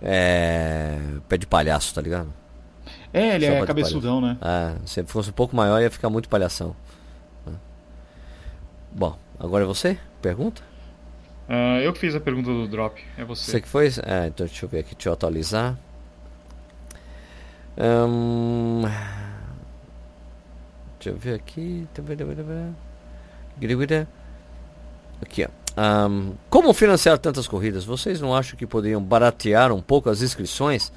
é, pé de palhaço, tá ligado? É, ele é cabeçudão, né? É, se fosse um pouco maior ia ficar muito palhação. Bom, agora é você? Pergunta? Uh, eu que fiz a pergunta do drop, é você. Você que foi? É, então deixa eu ver aqui, deixa eu atualizar. Um, deixa eu ver aqui. Aqui, ó. Um, como financiar tantas corridas? Vocês não acham que poderiam baratear um pouco as inscrições?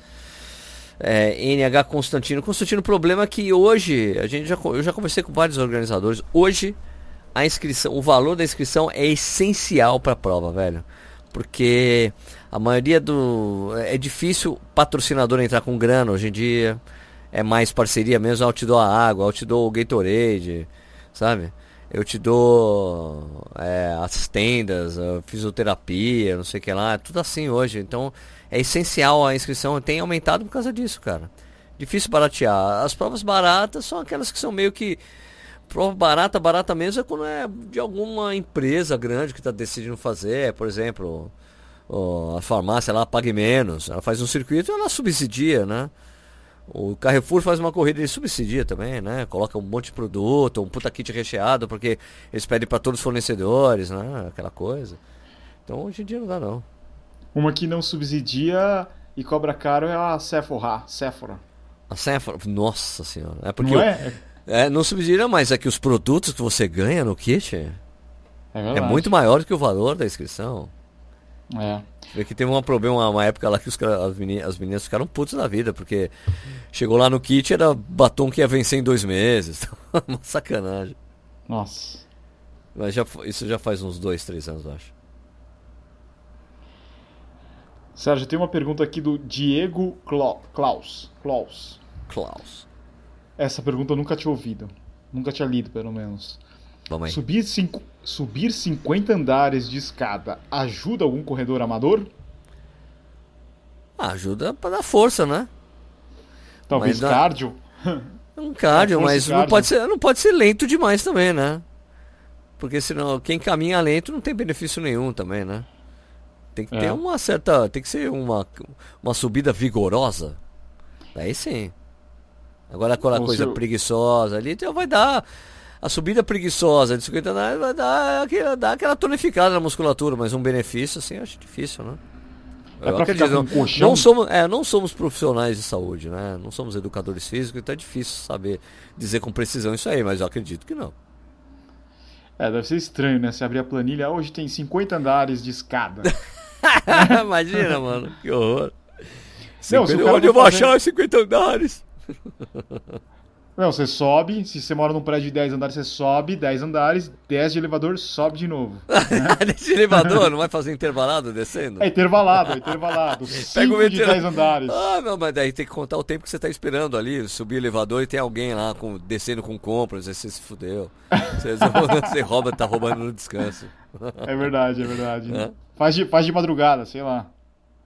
É, NH Constantino. Constantino, o problema é que hoje, a gente já, eu já conversei com vários organizadores, hoje a inscrição, o valor da inscrição é essencial para a prova, velho. Porque a maioria do. É difícil patrocinador entrar com grana hoje em dia. É mais parceria mesmo. Eu te dou a água, eu te dou o Gatorade, sabe? Eu te dou é, as tendas, fisioterapia, não sei o que lá. Tudo assim hoje. Então é essencial a inscrição. Tem aumentado por causa disso, cara. Difícil baratear. As provas baratas são aquelas que são meio que prova barata, barata mesmo é quando é de alguma empresa grande que está decidindo fazer, por exemplo, a farmácia lá pague menos, ela faz um circuito ela subsidia, né? O Carrefour faz uma corrida e subsidia também, né? Coloca um monte de produto, um puta kit recheado, porque eles pedem para todos os fornecedores, né? Aquela coisa. Então hoje em dia não dá não. Uma que não subsidia e cobra caro é a Sephora. Sephora. A Sephora, nossa senhora. É porque não é? É, não subsidia, mas é que os produtos que você ganha no kit é, é muito maior do que o valor da inscrição. É. Vê que teve um problema, uma, uma época lá que os, as, meninas, as meninas ficaram putas da vida, porque chegou lá no kit, era batom que ia vencer em dois meses. uma sacanagem. Nossa. Mas já, isso já faz uns dois, três anos, eu acho. Sérgio, tem uma pergunta aqui do Diego Klaus. Klaus. Klaus. Essa pergunta eu nunca tinha ouvido. Nunca tinha lido, pelo menos. Vamos aí. Subir, cinco, subir 50 andares de escada ajuda algum corredor amador? Ah, ajuda para dar força, né? Talvez mas cardio. Um cardio, mas cardio. Não, pode ser, não pode ser lento demais também, né? Porque senão quem caminha lento não tem benefício nenhum também, né? Tem que é. ter uma certa. Tem que ser uma, uma subida vigorosa. Daí sim. Agora aquela o coisa seu... preguiçosa ali, então vai dar. A subida preguiçosa de 50 andares vai dar aquela, dar aquela tonificada na musculatura, mas um benefício assim acho difícil, né? É eu acredito, não, não, somos, é, não somos profissionais de saúde, né? Não somos educadores físicos, então é difícil saber dizer com precisão isso aí, mas eu acredito que não. É, deve ser estranho, né? Se abrir a planilha, hoje tem 50 andares de escada. Imagina, mano, que horror. Não, 50, onde eu vou fazer... achar os 50 andares? Não, você sobe, se você mora num prédio de 10 andares, você sobe 10 andares, desce de elevador, sobe de novo. desce de elevador, não vai fazer intervalado descendo? É intervalado, é intervalado. 5 de 10 andares. Ah, não, mas daí tem que contar o tempo que você tá esperando ali, subir o elevador e tem alguém lá com, descendo com compras, aí você se fudeu. Você, você rouba, tá roubando no descanso. É verdade, é verdade. É? Faz, de, faz de madrugada, sei lá.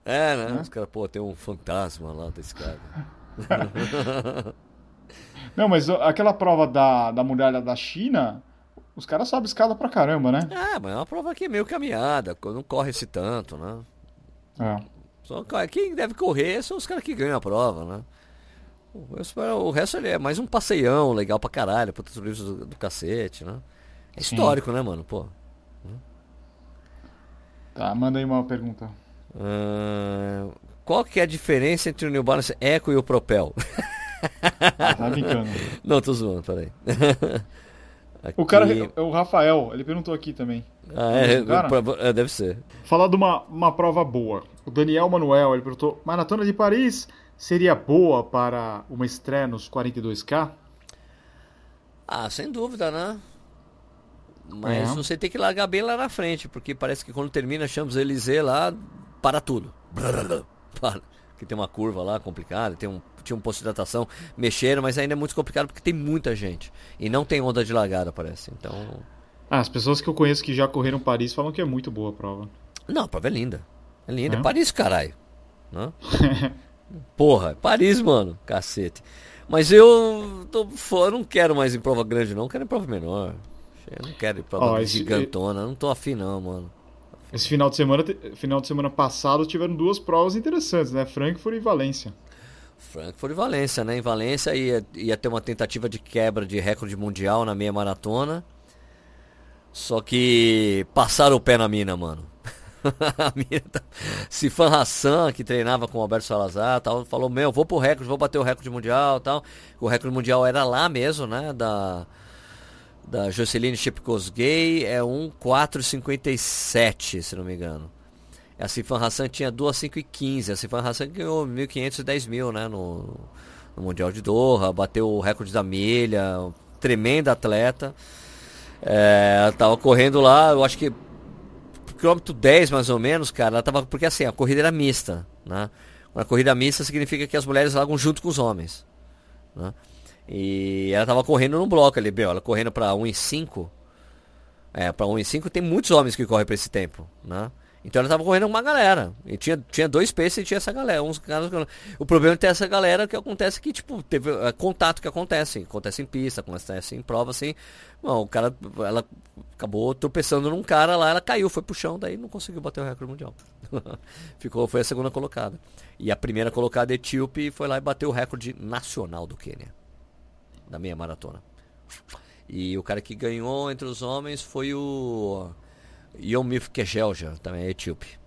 É, né? É? Os caras, pô, tem um fantasma lá desse cara. Não, mas aquela prova da, da muralha da China, os caras sabem escada pra caramba, né? É, mas é uma prova que é meio caminhada, não corre esse tanto, né? É. Só, quem deve correr são os caras que ganham a prova, né? O resto é mais um passeião legal pra caralho, pro turismo do, do cacete, né? É histórico, Sim. né, mano? Pô. Tá, manda aí uma pergunta. Uh, qual que é a diferença entre o New Balance Eco e o Propel? Ah, tá brincando. Não, tô zoando, peraí. Aqui... O cara, é o Rafael, ele perguntou aqui também. Ah, é, é, deve ser. Falar de uma, uma prova boa. O Daniel Manuel, ele perguntou: Maratona de Paris seria boa para uma estreia nos 42K? Ah, sem dúvida, né? Mas é. você tem que largar bem lá na frente, porque parece que quando termina Champs-Élysées lá, para tudo. Para. Que tem uma curva lá complicada, tem um, tinha um posto de hidratação, mexeram, mas ainda é muito complicado porque tem muita gente. E não tem onda de largada, parece. Então. Ah, as pessoas que eu conheço que já correram Paris falam que é muito boa a prova. Não, a prova é linda. É linda. É, é Paris, caralho. Né? Porra, Paris, mano. Cacete. Mas eu tô fora, não quero mais em prova grande, não. Quero em prova menor. Eu não quero ir pra oh, esse, gigantona, não tô afim não, mano. Esse final de semana, final de semana passado tiveram duas provas interessantes, né? Frankfurt e Valência. Frankfurt e Valência, né? Em Valência ia, ia ter uma tentativa de quebra de recorde mundial na meia maratona. Só que passaram o pé na mina, mano. a mina tá... Sifan Hassan, que treinava com o Alberto Salazar, tal, falou: Meu, vou pro recorde, vou bater o recorde mundial tal. O recorde mundial era lá mesmo, né? Da da Joceline Chepkosgei é 1,457, se não me engano. A Sifan Hassan tinha 2,515. A Sifan Hassan ganhou 1.510 mil né, no, no, Mundial de Doha, bateu o recorde da milha, tremenda atleta. É, tava correndo lá, eu acho que quilômetro 10 mais ou menos, cara, ela tava, porque assim, a corrida era mista, né? Uma corrida mista significa que as mulheres largam junto com os homens, né? E ela tava correndo num bloco ali, meu, ela correndo pra 1 em 5. É, pra 1 em 5 tem muitos homens que correm pra esse tempo, né? Então ela tava correndo com uma galera. E tinha, tinha dois paces e tinha essa galera. Uns caras, o problema é ter essa galera que acontece que, tipo, teve é, contato que acontece. Acontece em pista, acontece em prova, assim. Bom, o cara, ela acabou tropeçando num cara lá, ela caiu, foi pro chão, daí não conseguiu bater o recorde mundial. Ficou, foi a segunda colocada. E a primeira colocada, etíope, foi lá e bateu o recorde nacional do Quênia da meia maratona. E o cara que ganhou entre os homens foi o Yomif Kejelja, também é etíope.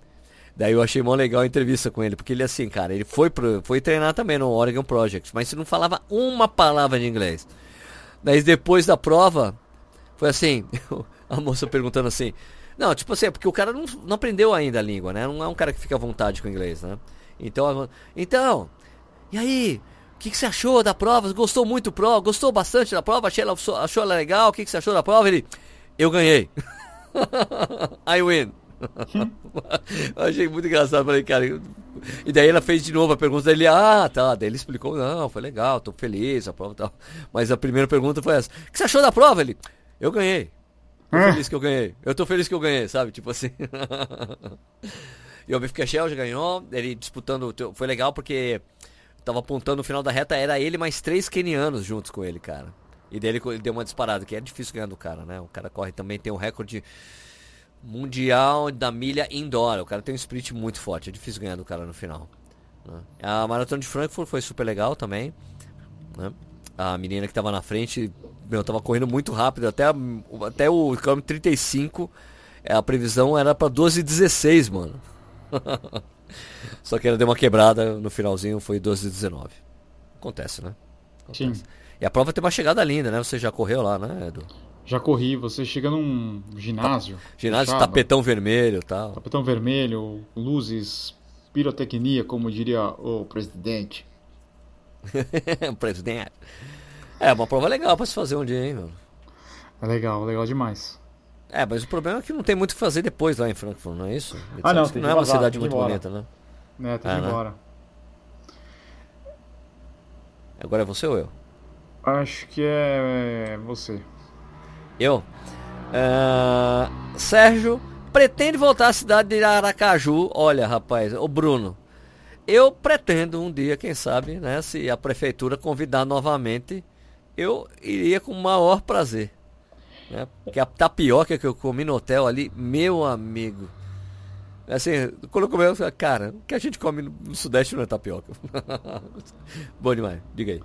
Daí eu achei mó legal a entrevista com ele, porque ele assim, cara, ele foi, pro, foi treinar também no Oregon Project, mas não falava uma palavra de inglês. Daí depois da prova, foi assim, a moça perguntando assim, não, tipo assim, é porque o cara não, não aprendeu ainda a língua, né? Não é um cara que fica à vontade com o inglês, né? Então, então, e aí, o que, que, você achou da prova? Gostou muito da prova? Gostou bastante da prova? Achei ela, achou ela legal? O que, que, você achou da prova? Ele, eu ganhei. I win. achei muito engraçado. Falei, cara. E daí ela fez de novo a pergunta dele. Ah, tá. Daí ele explicou: não, foi legal, tô feliz, a prova tal. Mas a primeira pergunta foi essa: O que você achou da prova? Ele, eu ganhei. Tô ah. feliz que eu ganhei. Eu tô feliz que eu ganhei, sabe? Tipo assim. e o Biff Cashel já ganhou. Ele disputando. Foi legal porque tava apontando no final da reta, era ele mais três kenianos juntos com ele, cara. E daí ele, deu uma disparada, que é difícil ganhar do cara, né? O cara corre também, tem um recorde mundial da milha indoor. O cara tem um sprint muito forte, é difícil ganhar do cara no final. Né? A maratona de Frankfurt foi super legal também. Né? A menina que tava na frente, meu, tava correndo muito rápido, até, até o quilômetro 35, a previsão era para 12 e 16, mano. Só que ela deu uma quebrada no finalzinho, foi 12 e 19. Acontece, né? Acontece. Sim. E a prova tem uma chegada linda, né? Você já correu lá, né, Edu? Já corri, você chega num ginásio. Ta ginásio, fechado, tapetão vermelho tal. Tapetão vermelho, luzes, pirotecnia, como diria o presidente. o presidente. É, uma prova legal pra se fazer um dia, hein, mano? É legal, legal demais. É, mas o problema é que não tem muito o que fazer depois lá em Frankfurt, não é isso? Ah, não, Não é uma cidade muito bonita, né? Né, tem É, que ir embora. Agora é você ou eu? Acho que é você. Eu? Ah, Sérgio pretende voltar à cidade de Aracaju. Olha, rapaz, o Bruno. Eu pretendo um dia, quem sabe, né? Se a prefeitura convidar novamente, eu iria com o maior prazer. Né? Porque a tapioca que eu comi no hotel ali, meu amigo. Assim, quando eu comi, eu falei, cara, o que a gente come no- Sudeste não é tapioca. Bom demais, diga aí.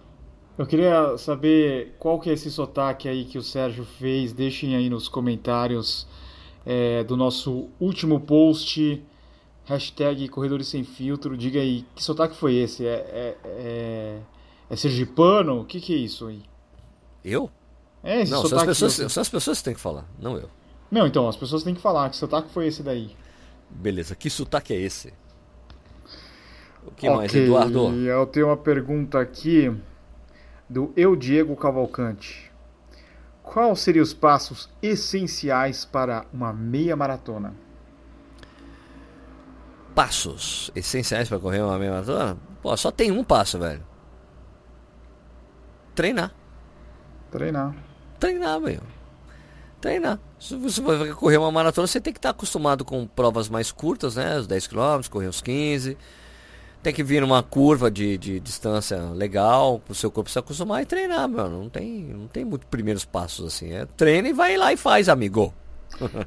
Eu queria saber qual que é esse sotaque aí que o Sérgio fez. Deixem aí nos comentários é, do nosso último post. Hashtag Corredores Sem Filtro. Diga aí, que sotaque foi esse? É, é, é, é sergipano? O que, que é isso aí? Eu? É esse Não, são as, sotaque pessoas, são as pessoas que têm que falar, não eu. Não, então, as pessoas têm que falar. Que sotaque foi esse daí? Beleza, que sotaque é esse? O que mais, Ok, Eduardo? Eu tenho uma pergunta aqui do Eu Diego Cavalcante. Quais seriam os passos essenciais para uma meia maratona? Passos essenciais para correr uma meia maratona? Pô, só tem um passo, velho. Treinar. Treinar. Treinar, velho. Treinar. Se você vai correr uma maratona, você tem que estar acostumado com provas mais curtas, né? Os 10 km, correr os 15. Tem que vir numa curva de, de distância legal, pro seu corpo se acostumar e treinar, mano. Não tem, não tem muito primeiros passos assim. É treina e vai lá e faz, amigo.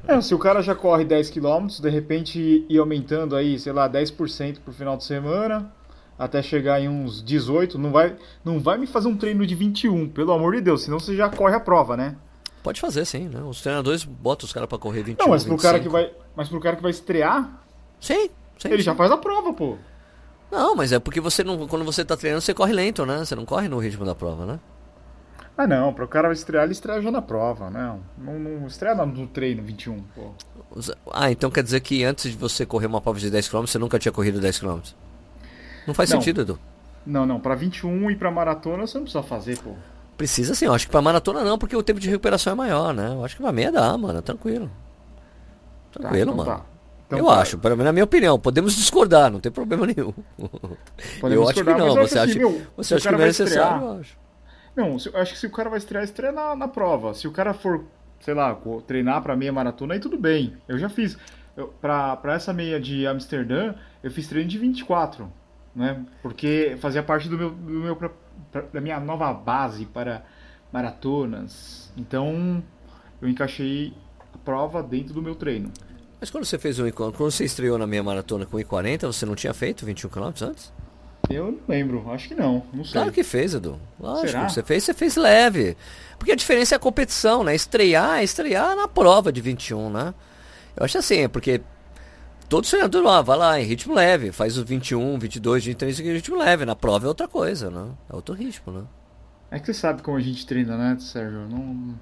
É, se o cara já corre 10 km, de repente ir aumentando aí, sei lá, 10% por final de semana, até chegar em uns 18, não vai, não vai me fazer um treino de 21, pelo amor de Deus, senão você já corre a prova, né? Pode fazer sim, né? Os treinadores botam os caras pra correr 21, Não, mas pro cara 25. que vai, mas pro cara que vai estrear, Sim, sim. ele sim. já faz a prova, pô. Não, mas é porque você não. Quando você tá treinando, você corre lento, né? Você não corre no ritmo da prova, né? Ah, não, pro cara estrear, ele estreia já na prova, não. Não, não estreia no- no treino 21, pô. Ah, então quer dizer que antes de você correr uma prova de 10km, você nunca tinha corrido 10km? Não faz Não. sentido, Edu. Não, não, pra 21 e pra maratona você não precisa fazer, pô. Precisa sim, eu acho que pra maratona não, porque o tempo de recuperação é maior, né? Eu acho que pra meia dá, mano, tranquilo. Tá, Tranquilo, então mano. tá. Então eu tá. acho, pra- na minha opinião, podemos discordar, não tem problema nenhum. Podemos eu acho que não, você acha, assim, meu, você acha que não é necessário, estrear- eu acho. Não, se- eu acho que se o cara vai estrear, estreia na, na prova. Se o cara for, sei lá, treinar pra meia maratona, aí tudo bem. Eu já fiz. Pra essa meia de Amsterdã, eu fiz treino de 24, né? Porque fazia parte do meu, do meu da minha nova base para maratonas. Então, eu encaixei a prova dentro do meu treino. Mas quando você fez um quando você estreou na minha maratona com 1,40, você não tinha feito 21 km antes? Eu não lembro, acho que não, não sei. Claro que fez, Edu. Lógico, Será? você fez, você fez leve. Porque a diferença é a competição, né? Estrear estrear na prova de 21, né? Eu acho assim, é porque todo treinador lá, vai lá em ritmo leve, faz os 21, 22, 23 em ritmo leve. Na prova é outra coisa, né? É outro ritmo, né? É que você sabe como a gente treina, né, Sérgio? Não,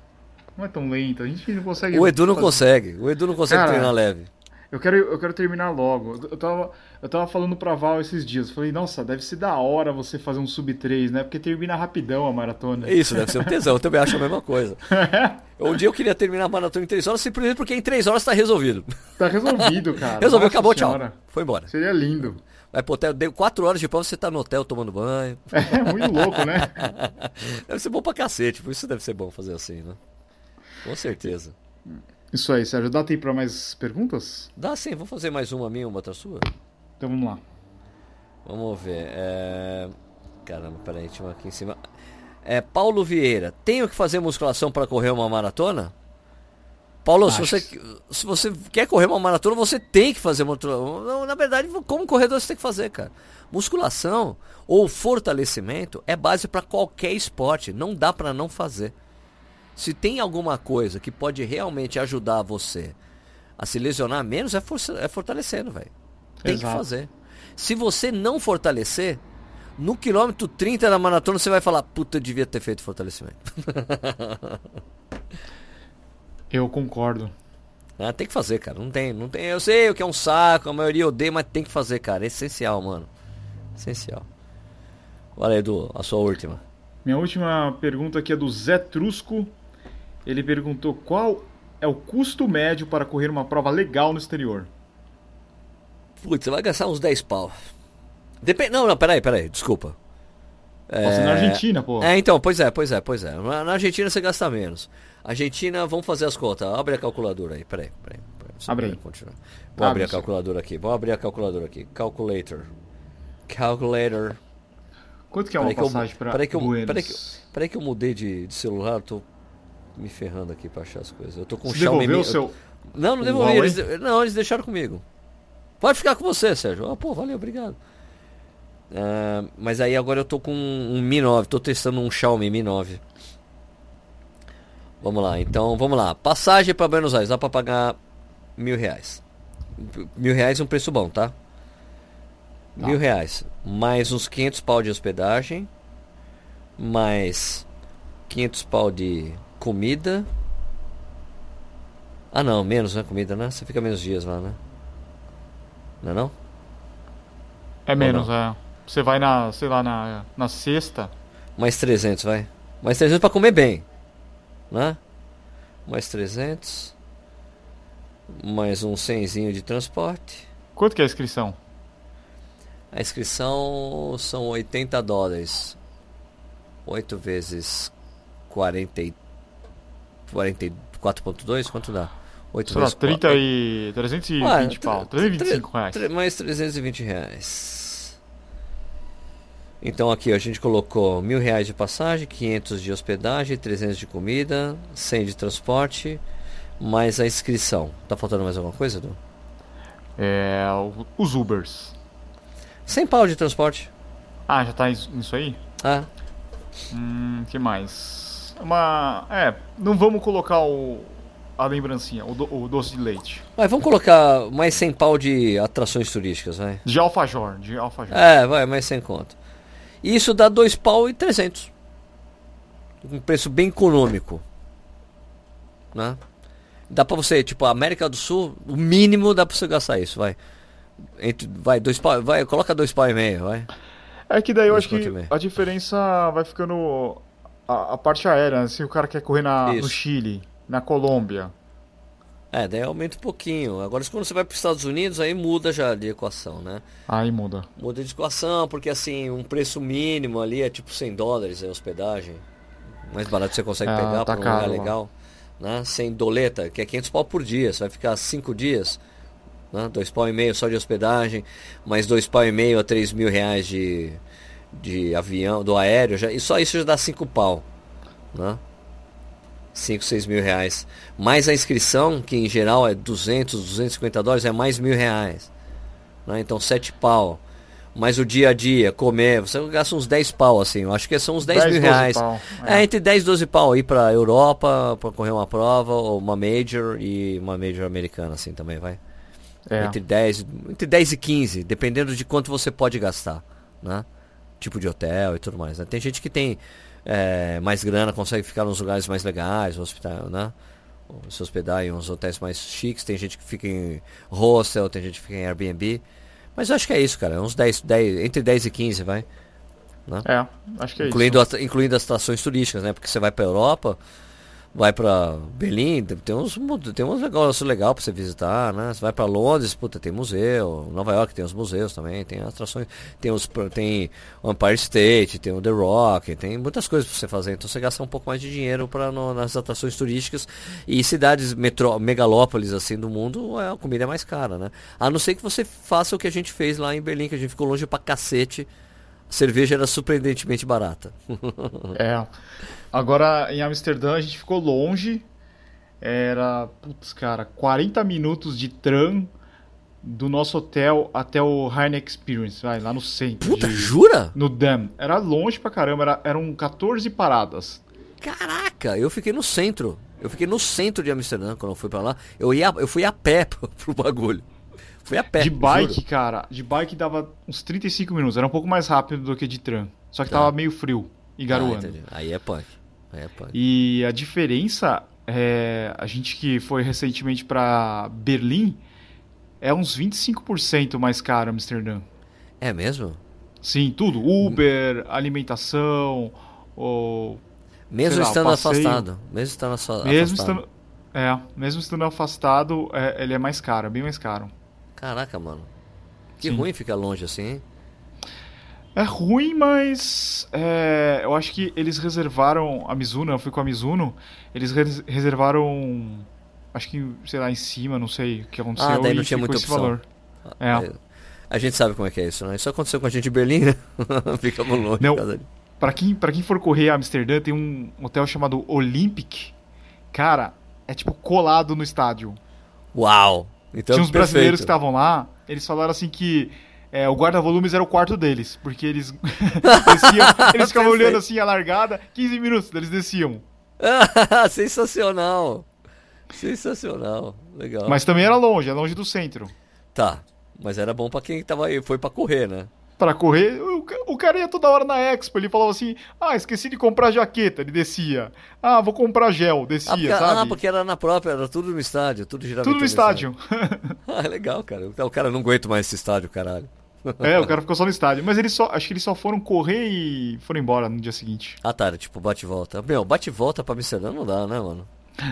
não é tão lento, a gente não consegue. O Edu não fazer- consegue, o Edu não consegue Cara, treinar leve. Eu quero, eu quero terminar logo. Eu tava, eu tava falando pra Val esses dias. Falei, nossa, deve ser da hora você fazer um sub 3, né? Porque termina rapidão a maratona. Isso, deve ser um tesão, eu também acho a mesma coisa. Um dia eu queria terminar a maratona em 3 horas, simplesmente porque em 3 horas tá resolvido. tá resolvido, cara. Resolveu, Nossa acabou, senhora. tchau. Foi embora. Seria lindo. Vai pro hotel, deu 4 horas de prova, você tá no hotel tomando banho. É muito louco, né? Deve ser bom pra cacete, por isso deve ser bom fazer assim, né? Com certeza. Isso aí, Sérgio. Dá tempo pra mais perguntas? Dá sim, vou fazer mais uma minha, uma outra sua. Então vamos lá. Vamos ver. É... Caramba, peraí, tinha uma aqui em cima. É, Paulo Vieira, tenho que fazer musculação para correr uma maratona? Paulo, se você, se você quer correr uma maratona, você tem que fazer musculação. Na verdade, como corredor, você tem que fazer, cara. Musculação ou fortalecimento é base para qualquer esporte. Não dá para não fazer. Se tem alguma coisa que pode realmente ajudar você a se lesionar menos, é, força- é fortalecendo, velho. Tem que Exato. fazer. Se você não fortalecer, no quilômetro 30 da maratona você vai falar, puta, eu devia ter feito fortalecimento. Eu concordo. Ah, tem que fazer, cara. Não tem, não tem. Eu sei o que é um saco, a maioria odeia, mas tem que fazer, cara. É essencial, mano. Essencial. Olha, Edu, a sua última. Minha última pergunta aqui é do Zé Trusco. Ele perguntou qual é o custo médio para correr uma prova legal no exterior. Putz, você vai gastar uns 10 pau. Depende. Não, não, peraí, peraí, desculpa. É... na Argentina, pô. É, então, pois é, pois é, pois é. Na Argentina você gasta menos. Argentina, vamos fazer as contas. Abre a calculadora aí, peraí, peraí. peraí Abre aí. Continuar. Vou abrir a calculadora aqui, vou abrir a calculadora aqui. Calculator. Calculator. Quanto que é uma peraí passagem para peraí que eu, peraí que, peraí que eu mudei de, de celular, tô me ferrando aqui para achar as coisas. Eu tô com Você Xiaomi. Devolveu o seu... Não, não devolvi. Eles, não, eles deixaram comigo. Pode ficar com você, Sérgio. Ah, pô, valeu, obrigado. Uh, mas aí agora eu tô com um Mi 9, tô testando um Xiaomi Mi 9. Vamos lá, então vamos lá. Passagem para Buenos Aires, dá para pagar mil reais. Mil reais é um preço bom, tá? tá? Mil reais. Mais uns 500 pau de hospedagem. Mais 500 pau de comida. Ah não, menos né, comida, né? Você fica menos dias lá, né? Não é não? É menos, é. Você vai na, sei lá, na, na sexta. Mais 300, vai. Mais 300 para comer bem. Né? Mais 300. Mais um 100 de transporte. Quanto que é a inscrição? A inscrição são 80 dólares. 8 vezes 40 44.2, quanto dá? 8 Sei vezes lá, 30 4... e 320 ah, pau, 325 reais. Mais 320 reais. Então aqui a gente colocou mil reais de passagem, 500 de hospedagem, 300 de comida, 100 de transporte, mais a inscrição. Tá faltando mais alguma coisa, Edu? É, os Ubers. 100 pau de transporte. Ah, já tá isso aí? Ah. Hum, que mais? Uma, é, não vamos colocar o a lembrancinha, o, do, o doce de leite. Mas vamos colocar mais 100 pau de atrações turísticas, vai. De alfajor, de alfajor. É, vai, mais 100 conto. Isso dá dois pau e 300. Um preço bem econômico. Né? Dá pra você, tipo, América do Sul, o mínimo dá pra você gastar isso, vai. Entre, vai, dois pau, vai, coloca dois pau e meio, vai. É que daí eu acho que a diferença vai ficando a, a parte aérea, né? se o cara quer correr na, no Chile, na Colômbia, é, daí aumenta um pouquinho. Agora, quando você vai para os Estados Unidos, aí muda já de equação, né? Aí muda. Muda de equação, porque assim, um preço mínimo ali é tipo 100 dólares a hospedagem. Mais barato você consegue é, pegar tá para um lugar legal. Né? Sem doleta, que é 500 pau por dia. Você vai ficar 5 dias, né? dois pau e meio só de hospedagem, mais dois pau e meio a 3 mil reais de, de avião, do aéreo. Já, e só isso já dá 5 pau. Né? 5, 6 mil reais. Mais a inscrição, que em geral é 200, 250 dólares, é mais mil reais. Né? Então 7 pau. Mais o dia a dia, comer, você gasta uns 10 pau, assim. Eu acho que são uns 10, 10 mil reais. Pau, é. é. entre 10 e 12 pau aí pra Europa, pra correr uma prova, ou uma Major e uma Major americana, assim também, vai. É. Entre, 10, entre 10 e 15, dependendo de quanto você pode gastar, né? Tipo de hotel e tudo mais. Né? Tem gente que tem é, mais grana, consegue ficar nos lugares mais legais, hospital, né? Se hospedar em uns hotéis mais chiques, tem gente que fica em hostel, tem gente que fica em Airbnb. Mas eu acho que é isso, cara. Uns 10, 10 entre 10 e 15, vai. Né? É, acho que é incluindo isso. A, incluindo as estações turísticas, né? Porque você vai pra Europa, vai para Berlim, tem uns, tem uns negócios legais para você visitar, né? Você vai para Londres, puta, tem museu, Nova York tem os museus também, tem atrações, tem os tem o Empire State, tem o The Rock, tem muitas coisas para você fazer. Então você gasta um pouco mais de dinheiro para nas atrações turísticas e cidades metro, megalópolis assim do mundo, é, a comida é mais cara, né? A não ser que você faça o que a gente fez lá em Berlim, que a gente ficou longe pra cacete. A cerveja era surpreendentemente barata. é. Agora em Amsterdã a gente ficou longe. Era, putz, cara, 40 minutos de tram do nosso hotel até o Heine Experience, vai, lá no centro. Puta, de, jura? No Dam. Era longe pra caramba, era, eram 14 paradas. Caraca, eu fiquei no centro. Eu fiquei no centro de Amsterdã quando eu fui pra lá. Eu, ia, eu fui a pé pro, pro bagulho. Fui a pé. De bike, juro. cara, de bike dava uns 35 minutos. Era um pouco mais rápido do que de tram. Só que tá. tava meio frio e garoando. Ah, Aí é punk. É, e a diferença é a gente que foi recentemente para Berlim é uns 25% mais caro Amsterdã. É mesmo? Sim, tudo. Uber, alimentação, ou mesmo lá, estando afastado. Mesmo estando afa- mesmo afastado. estando, é, mesmo estando afastado, é, ele é mais caro, é bem mais caro. Caraca, mano. Que Sim. ruim ficar longe assim, hein? É ruim, mas é, eu acho que eles reservaram a Mizuno, eu fui com a Mizuno, eles res- reservaram, acho que, sei lá, em cima, não sei o que aconteceu. Ah, daí não tinha muita opção. valor. É. A gente sabe como é que é isso, né? Isso aconteceu com a gente em Berlim, né? Ficamos longe. Não. Pra quem, pra quem for correr a Amsterdã, tem um hotel chamado Olympic. Cara, é tipo colado no estádio. Uau! Então, Tinha uns brasileiros que perfeito. estavam lá, eles falaram assim que é, o guarda-volumes era o quarto deles, porque eles desciam, eles ficavam olhando assim a largada, 15 minutos, eles desciam. Ah, Sensacional! Sensacional. Legal. Mas também era longe, é longe do centro. Tá. Mas era bom pra quem tava aí, foi pra correr, né? Pra correr, o, o cara ia toda hora na Expo, ele falava assim: Ah, esqueci de comprar jaqueta, ele descia. Ah, vou comprar gel, descia, Ah porque, sabe? ah, porque era na própria, era tudo no estádio, tudo girava Tudo no do estádio. Ah, legal, cara. O cara não aguenta mais esse estádio, caralho. É, o cara ficou só no estádio. Mas eles só, acho que eles só foram correr e foram embora no dia seguinte. Ah, tá, tipo bate-volta. Meu, bate-volta pra Amsterdã não dá, né, mano?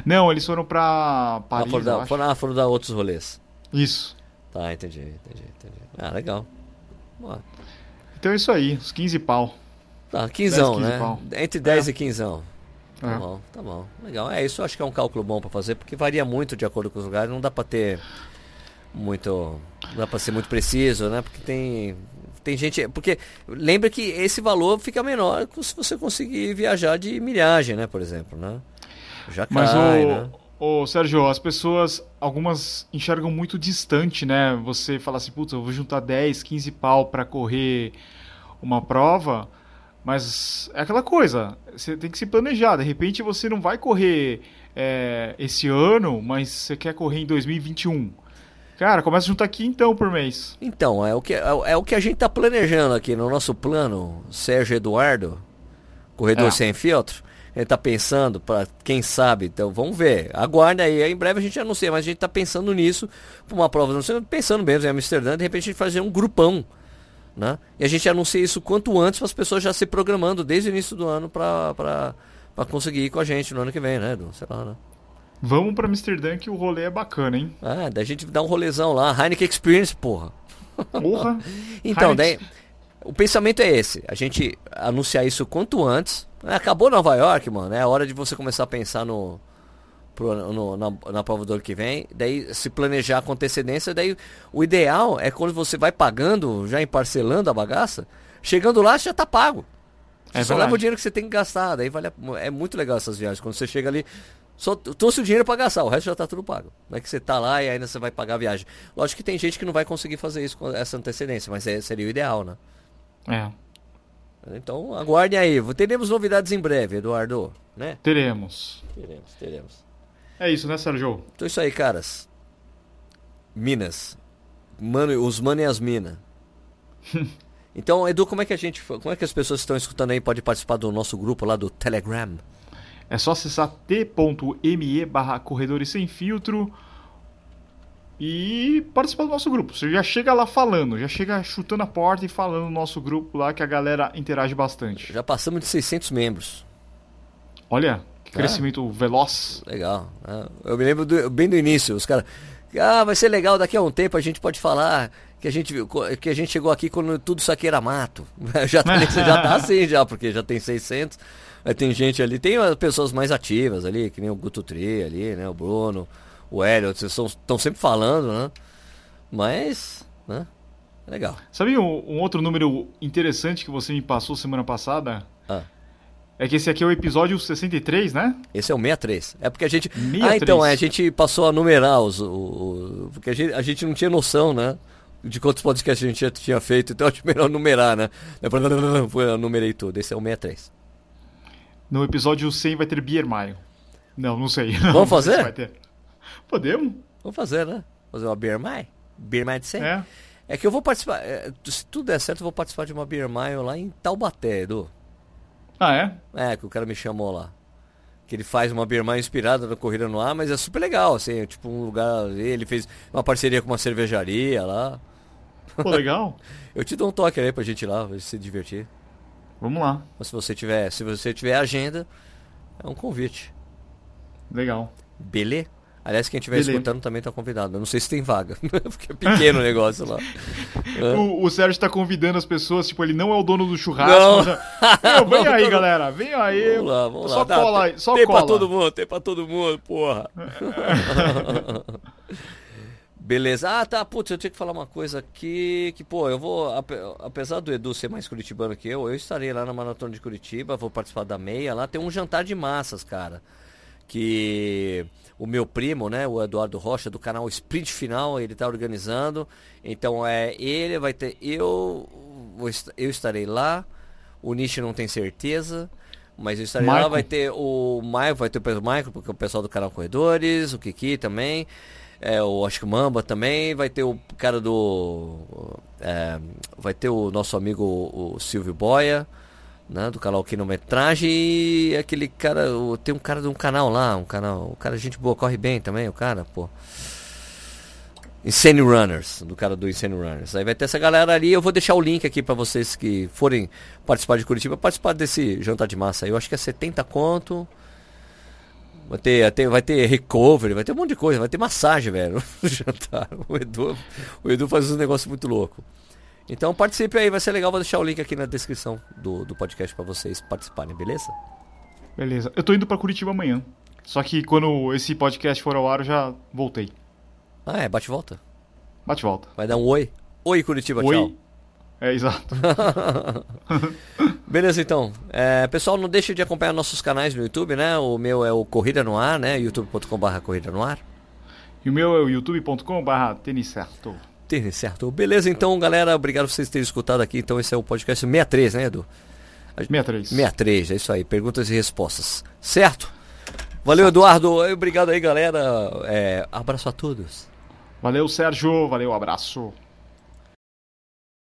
Não, eles foram pra Ah, Paris, foram, eu dar, foram, ah, foram dar outros rolês. Isso. Tá, entendi, entendi, entendi. Ah, legal. Ó, Então é isso aí, os 15 pau. Tá, quinzão, 15 né? pau. Entre 10 É. e quinzão. Tá É. bom, tá bom. Legal. É, isso eu acho que é um cálculo bom pra fazer, porque varia muito de acordo com os lugares. Não dá pra ter muito. Não dá pra ser muito preciso, né? Porque tem. Tem gente. Porque lembra que esse valor fica menor se você conseguir viajar de milhagem, né? Por exemplo, né? Já Mas cai, o, né? o Sérgio, as pessoas, algumas enxergam muito distante, né? Você fala assim, putz, eu vou juntar 10, 15 pau pra correr uma prova, mas é aquela coisa, você tem que se planejar. De repente você não vai correr é, esse ano, mas você quer correr em 2021. Cara, começa a juntar aqui então por mês. Então, é o, que, é, o- é o que a gente tá planejando aqui no nosso plano, Sérgio Eduardo, corredor É. sem filtro. Ele tá pensando para quem sabe, então vamos ver. Aguarda aí, em breve a gente anuncia, mas a gente tá pensando nisso, pra uma prova, não sei, pensando mesmo em Amsterdã, de repente a gente fazer um grupão, né? E a gente anuncia isso quanto antes para as pessoas já se programando desde o início do ano para conseguir ir com a gente no ano que vem, né, Edu? Sei lá, né? Vamos pra Amsterdã que o rolê é bacana, hein? Ah, daí a gente dá um rolezão lá, Heineken Experience, porra. Porra. Então, daí, o pensamento é esse: a gente anunciar isso quanto antes. Acabou Nova York, mano. É a hora de você começar a pensar no, pro- no- na, na prova do ano que vem. Daí se planejar com antecedência. Daí o ideal é quando você vai pagando, já em parcelando a bagaça. Chegando lá, você já tá pago. Você É só leva o dinheiro que você tem que gastar. Daí vale a- é muito legal essas viagens. Quando você chega ali, só trouxe o dinheiro pra gastar, o resto já tá tudo pago. Não é que você tá lá e ainda você vai pagar a viagem. Lógico que tem gente que não vai conseguir fazer isso com essa antecedência, mas é- seria o ideal, né? É, Então aguardem aí. Teremos novidades em breve, Eduardo. Né? teremos. Teremos, teremos. É isso, né, Sérgio? Então é isso aí, caras. Minas. Mano, os mano e as minas. Então, Edu, como é que a gente. Como é que as pessoas que estão escutando aí podem participar do nosso grupo lá do Telegram? É só acessar t.me barra corredores sem filtro e participar do nosso grupo. Você já chega lá falando, já chega chutando a porta e falando no nosso grupo lá que a galera interage bastante. Já passamos de 600 membros. Olha, que Ah. crescimento veloz. Legal. né? Eu me lembro do- bem do início, os caras. Ah, vai ser legal, daqui a um tempo a gente pode falar que a gente, viu- que a gente chegou aqui quando tudo isso aqui era mato. Já tá, já tá assim já, porque já tem 600. Aí tem gente ali, tem as pessoas mais ativas ali, que nem o Guto Tri ali, né? O Bruno, o Hélio, vocês estão sempre falando, né? Mas, né? É legal. Sabe um, um outro número interessante que você me passou semana passada? Ah, É que esse aqui é o episódio 63, né? esse é o 63. É porque a gente. 63. Ah, então, é, a gente passou a numerar os. O, o- porque a gente, a gente não tinha noção, né? De quantos podcasts a gente já tinha feito, então acho melhor numerar, né? Eu numerei tudo. Esse é o 63. No episódio 100 vai ter Maio. Não, não sei. Vamos Não sei fazer? se vai ter. Podemos? Vamos fazer, né? Fazer uma Beer Mai? Beer de 100? É. É. que eu vou participar. é, se tudo der certo, eu vou participar de uma Beer lá em Taubaté, Edu. Ah, é? É, que o cara me chamou lá. Que ele faz uma Birman inspirada na corrida no ar, mas é super legal, assim, é tipo um lugar. Ele fez uma parceria com uma cervejaria lá. Pô, legal. Eu te dou um toque aí pra gente ir lá, pra gente se divertir. Vamos lá. Mas se você tiver, se você tiver agenda, é um convite. Legal. Beleza? Aliás, quem estiver escutando também está convidado. Eu não sei se tem vaga, porque é pequeno o negócio lá. o, o Sérgio está convidando as pessoas, tipo, ele não é o dono do churrasco. Não. Mas, Meu, vem aí, galera, vem aí. Vamos lá, vamos só lá. Cola aí, só tem cola. pra todo mundo, tem pra todo mundo, porra. Beleza. Ah, tá. Putz, eu tinha que falar uma coisa aqui. Que, pô, eu vou. Apesar do Edu ser mais curitibano que eu, eu estarei lá na Maratona de Curitiba, vou participar da meia. Lá tem um jantar de massas, cara. Que o meu primo, né, o Eduardo Rocha, do canal Sprint Final, ele está organizando. Então é ele, vai ter. Eu, eu estarei lá. O Nish não tem certeza. Mas eu estarei Michael. lá, vai ter o Michael, vai ter o Michael, porque o pessoal do canal Corredores, o Kiki também. É, o, acho que Mamba também, vai ter o cara do. É, vai ter o nosso amigo o Silvio Boia, né, do canal Quilometragem e aquele cara. O, tem um cara de um canal lá, um canal. O cara, gente boa, corre bem também, o cara, pô. Insane Runners, do cara do Insane Runners. Aí vai ter essa galera ali. Eu vou deixar o link aqui para vocês que forem participar de Curitiba, participar desse jantar de massa. Eu acho que é 70 conto. Vai ter, ter, vai ter recovery, vai ter um monte de coisa, vai ter massagem, velho, no jantar. O Edu, o Edu faz um negócio muito louco. Então participe aí, vai ser legal. Vou deixar o link aqui na descrição do, do podcast para vocês participarem, beleza? Beleza. Eu tô indo para Curitiba amanhã. Só que quando esse podcast for ao ar, eu já voltei. Ah, é? Bate volta? Bate volta. Vai dar um oi? Oi, Curitiba, oi. tchau. É, exato. Beleza, então. É, pessoal, não deixe de acompanhar nossos canais no YouTube, né? O meu é o Corrida no Ar, né? youtube.com.br Corrida no Ar. E o meu é o youtube.com.br Tênis Certo. Tênis Certo. Beleza, então, galera. Obrigado por vocês terem escutado aqui. Então, esse é o podcast 63, né, Edu? 63. 63, é isso aí. Perguntas e respostas. Certo? Valeu, Eduardo. Obrigado aí, galera. É, abraço a todos. Valeu, Sérgio. Valeu, abraço.